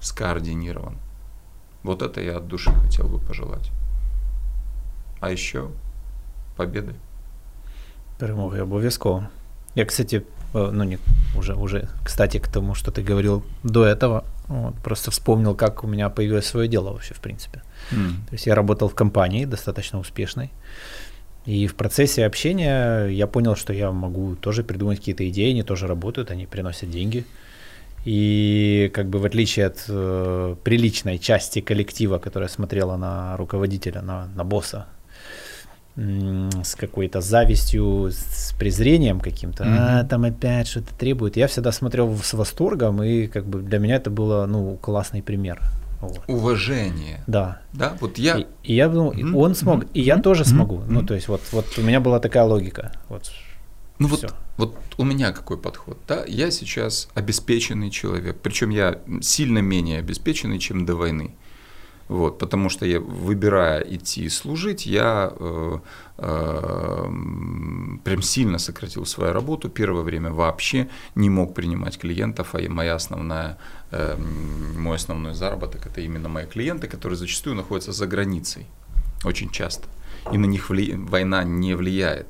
скоординирован. Вот это я от души хотел бы пожелать. А еще победы. Перемоги обов'язково. Я, кстати, э, ну не уже, уже, кстати, к тому, что ты говорил до этого, вот, просто вспомнил, как у меня появилось свое дело вообще, в принципе. Mm. То есть я работал в компании достаточно успешной, и в процессе общения я понял, что я могу тоже придумать какие-то идеи, они тоже работают, они приносят деньги. И как бы в отличие от э, приличной части коллектива, которая смотрела на руководителя, на, на босса, с какой-то завистью, с презрением каким-то, mm-hmm. а там опять что-то требует. Я всегда смотрел с восторгом, и как бы для меня это было, ну, классный пример. Вот. Уважение. Да. Да, вот я. И, и я думал, mm-hmm. он смог, mm-hmm. и я тоже mm-hmm. смогу. Mm-hmm. Ну, то есть вот, вот у меня была такая логика. Вот. Ну вот, вот у меня какой подход, да? Я сейчас обеспеченный человек, причем я сильно менее обеспеченный, чем до войны. Вот, потому что я, выбирая идти служить, я э, э, прям сильно сократил свою работу. Первое время вообще не мог принимать клиентов, а моя основная, э, мой основной заработок это именно мои клиенты, которые зачастую находятся за границей очень часто. И на них вли... война не влияет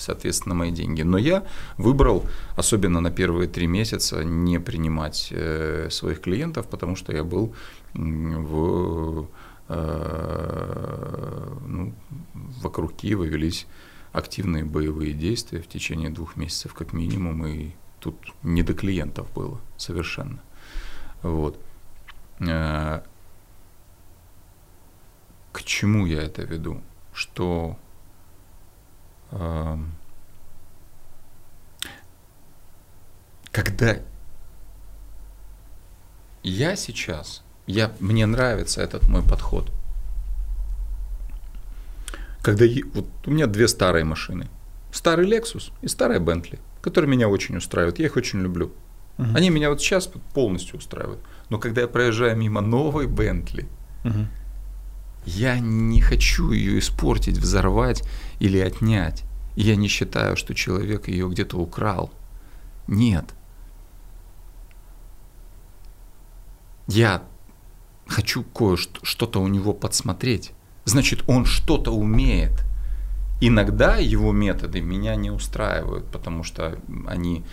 соответственно, мои деньги. Но я выбрал, особенно на первые три месяца, не принимать э, своих клиентов, потому что я был в, э, ну, вокруг Киева велись активные боевые действия в течение двух месяцев как минимум, и тут не до клиентов было совершенно. Вот. Э, к чему я это веду? Что когда я сейчас, я, мне нравится этот мой подход. Когда вот у меня две старые машины. Старый Lexus и старая Bentley, которые меня очень устраивают. Я их очень люблю. Угу. Они меня вот сейчас полностью устраивают. Но когда я проезжаю мимо новой Bentley, угу. Я не хочу ее испортить, взорвать или отнять. Я не считаю, что человек ее где-то украл. Нет. Я хочу кое-что у него подсмотреть. Значит, он что-то умеет. Иногда его методы меня не устраивают, потому что они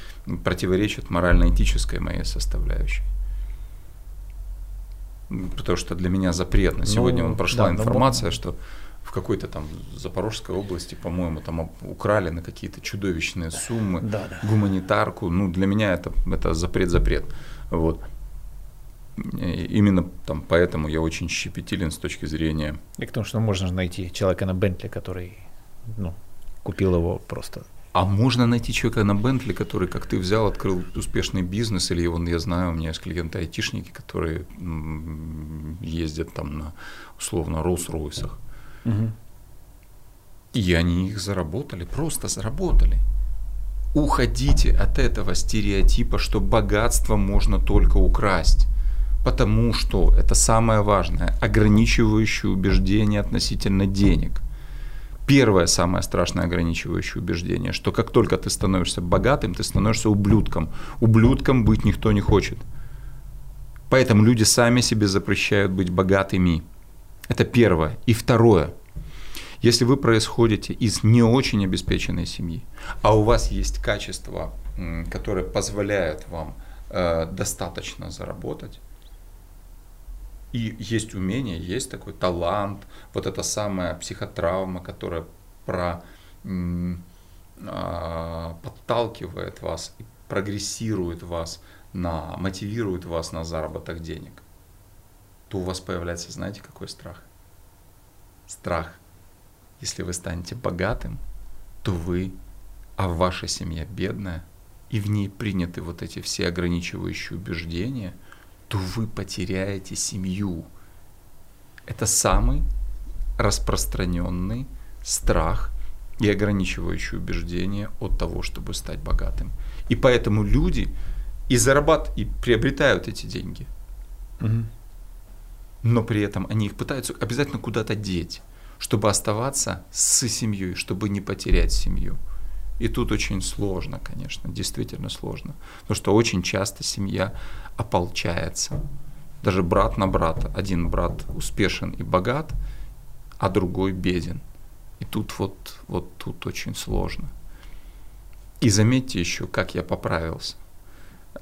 противоречат морально-этической моей составляющей. Потому что для меня запретно. Сегодня ну, прошла да, информация, что в какой-то там Запорожской области, по-моему, там украли на какие-то чудовищные суммы да, да. гуманитарку. Ну, для меня это, это запрет-запрет. Вот. И именно там поэтому я очень щепетилен с точки зрения... И к тому, что можно найти человека на Бентли, который ну, купил его просто а можно найти человека на Бентли, который, как ты взял, открыл успешный бизнес, или вон, я знаю, у меня есть клиенты айтишники, которые ездят там на, условно, Роллс-Ройсах. Угу. И они их заработали, просто заработали. Уходите от этого стереотипа, что богатство можно только украсть. Потому что это самое важное, ограничивающее убеждение относительно денег. Первое самое страшное ограничивающее убеждение, что как только ты становишься богатым, ты становишься ублюдком. Ублюдком быть никто не хочет. Поэтому люди сами себе запрещают быть богатыми. Это первое. И второе. Если вы происходите из не очень обеспеченной семьи, а у вас есть качества, которые позволяют вам э, достаточно заработать, и есть умение, есть такой талант, вот эта самая психотравма, которая про, а, подталкивает вас прогрессирует вас, на, мотивирует вас на заработок денег, то у вас появляется, знаете, какой страх? Страх. Если вы станете богатым, то вы, а ваша семья бедная, и в ней приняты вот эти все ограничивающие убеждения – то вы потеряете семью. Это самый распространенный страх и ограничивающее убеждение от того, чтобы стать богатым. И поэтому люди и зарабатывают, и приобретают эти деньги. Угу. Но при этом они их пытаются обязательно куда-то деть, чтобы оставаться с семьей, чтобы не потерять семью. И тут очень сложно, конечно, действительно сложно. Потому что очень часто семья ополчается. Даже брат на брата. Один брат успешен и богат, а другой беден. И тут вот, вот тут очень сложно. И заметьте еще, как я поправился.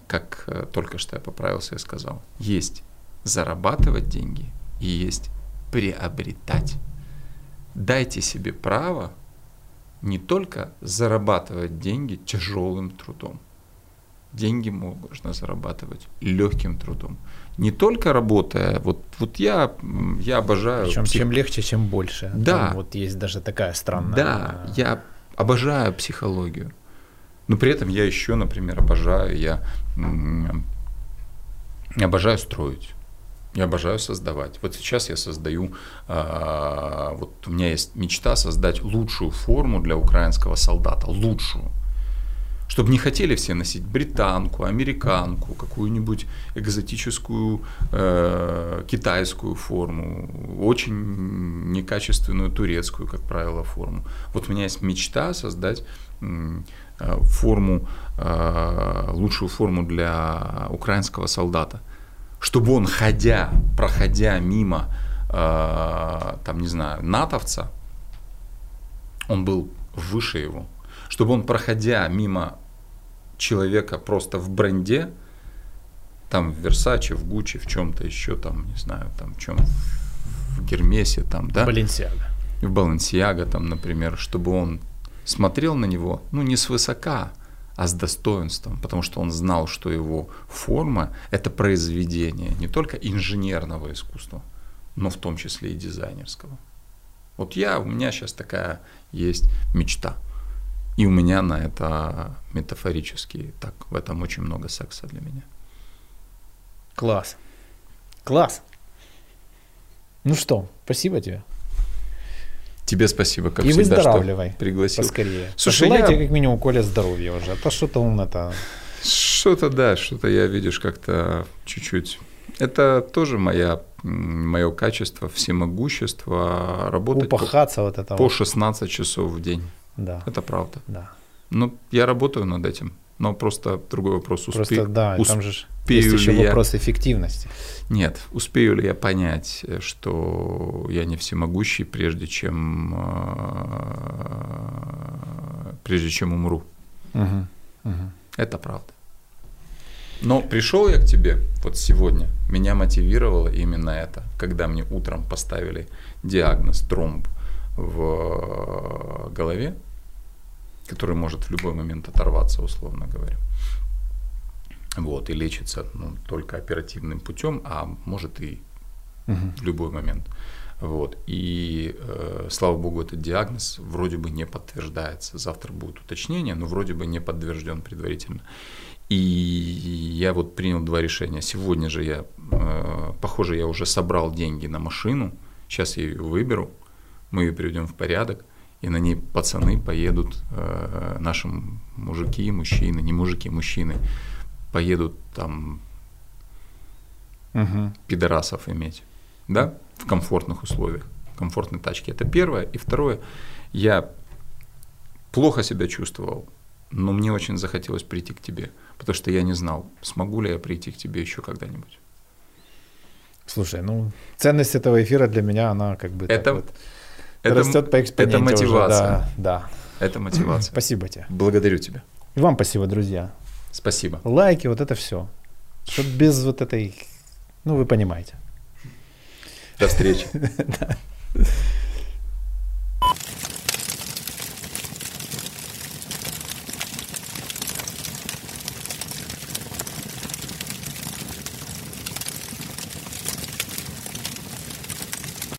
Как э, только что я поправился и сказал. Есть зарабатывать деньги и есть приобретать. Дайте себе право не только зарабатывать деньги тяжелым трудом. Деньги можно зарабатывать легким трудом. Не только работая, вот, вот я, я обожаю... Причем псих... чем легче, чем больше. Да. Там вот есть даже такая странная... Да, я обожаю психологию. Но при этом я еще, например, обожаю, я обожаю строить. Я обожаю создавать. Вот сейчас я создаю, э, вот у меня есть мечта создать лучшую форму для украинского солдата, лучшую. Чтобы не хотели все носить британку, американку, какую-нибудь экзотическую э, китайскую форму, очень некачественную турецкую, как правило, форму. Вот у меня есть мечта создать э, форму, э, лучшую форму для украинского солдата – чтобы он, ходя, проходя мимо, э, там, не знаю, натовца, он был выше его, чтобы он, проходя мимо человека просто в бренде, там в Версаче, в Гуччи, в чем-то еще, там, не знаю, там, в чем, в Гермесе, там, да? Баленсиага. В Баленсиага, там, например, чтобы он смотрел на него, ну, не свысока, а с достоинством, потому что он знал, что его форма – это произведение не только инженерного искусства, но в том числе и дизайнерского. Вот я, у меня сейчас такая есть мечта. И у меня на это метафорически так, в этом очень много секса для меня. Класс. Класс. Ну что, спасибо тебе. Тебе спасибо, как и всегда, выздоравливай что пригласил. Поскорее. Слушай, Пожелайте я... как минимум Коля здоровья уже, а то что-то он это... Что-то, да, что-то я, видишь, как-то чуть-чуть... Это тоже моя, мое качество, всемогущество, работать Упахаться по, вот это по вот. 16 часов в день. Да. Это правда. Да. Ну, я работаю над этим, но просто другой вопрос. Успе... Просто, да, Усп... там же есть еще я... вопрос эффективности. Нет, успею ли я понять, что я не всемогущий, прежде чем, э, прежде чем умру. Угу, угу. Это правда. Но пришел я к тебе вот сегодня, меня мотивировало именно это, когда мне утром поставили диагноз тромб в голове, который может в любой момент оторваться, условно говоря вот, и лечится ну, только оперативным путем, а может и угу. в любой момент. Вот. И э, слава богу, этот диагноз вроде бы не подтверждается. Завтра будет уточнение, но вроде бы не подтвержден предварительно. И я вот принял два решения. Сегодня же я, э, похоже, я уже собрал деньги на машину. Сейчас я ее выберу, мы ее приведем в порядок, и на ней пацаны поедут, э, наши мужики, мужчины, не мужики, мужчины, поедут там угу. пидорасов иметь, да, в комфортных условиях, комфортной тачке. Это первое. И второе, я плохо себя чувствовал, но мне очень захотелось прийти к тебе, потому что я не знал, смогу ли я прийти к тебе еще когда-нибудь. Слушай, ну ценность этого эфира для меня, она как бы это, вот это, растет по экспоненте Это мотивация. Уже, да, да. Это мотивация. Спасибо тебе. Благодарю тебя. И вам спасибо, друзья. Спасибо. Лайки, вот это все. Чтоб без вот этой, ну вы понимаете. До встречи.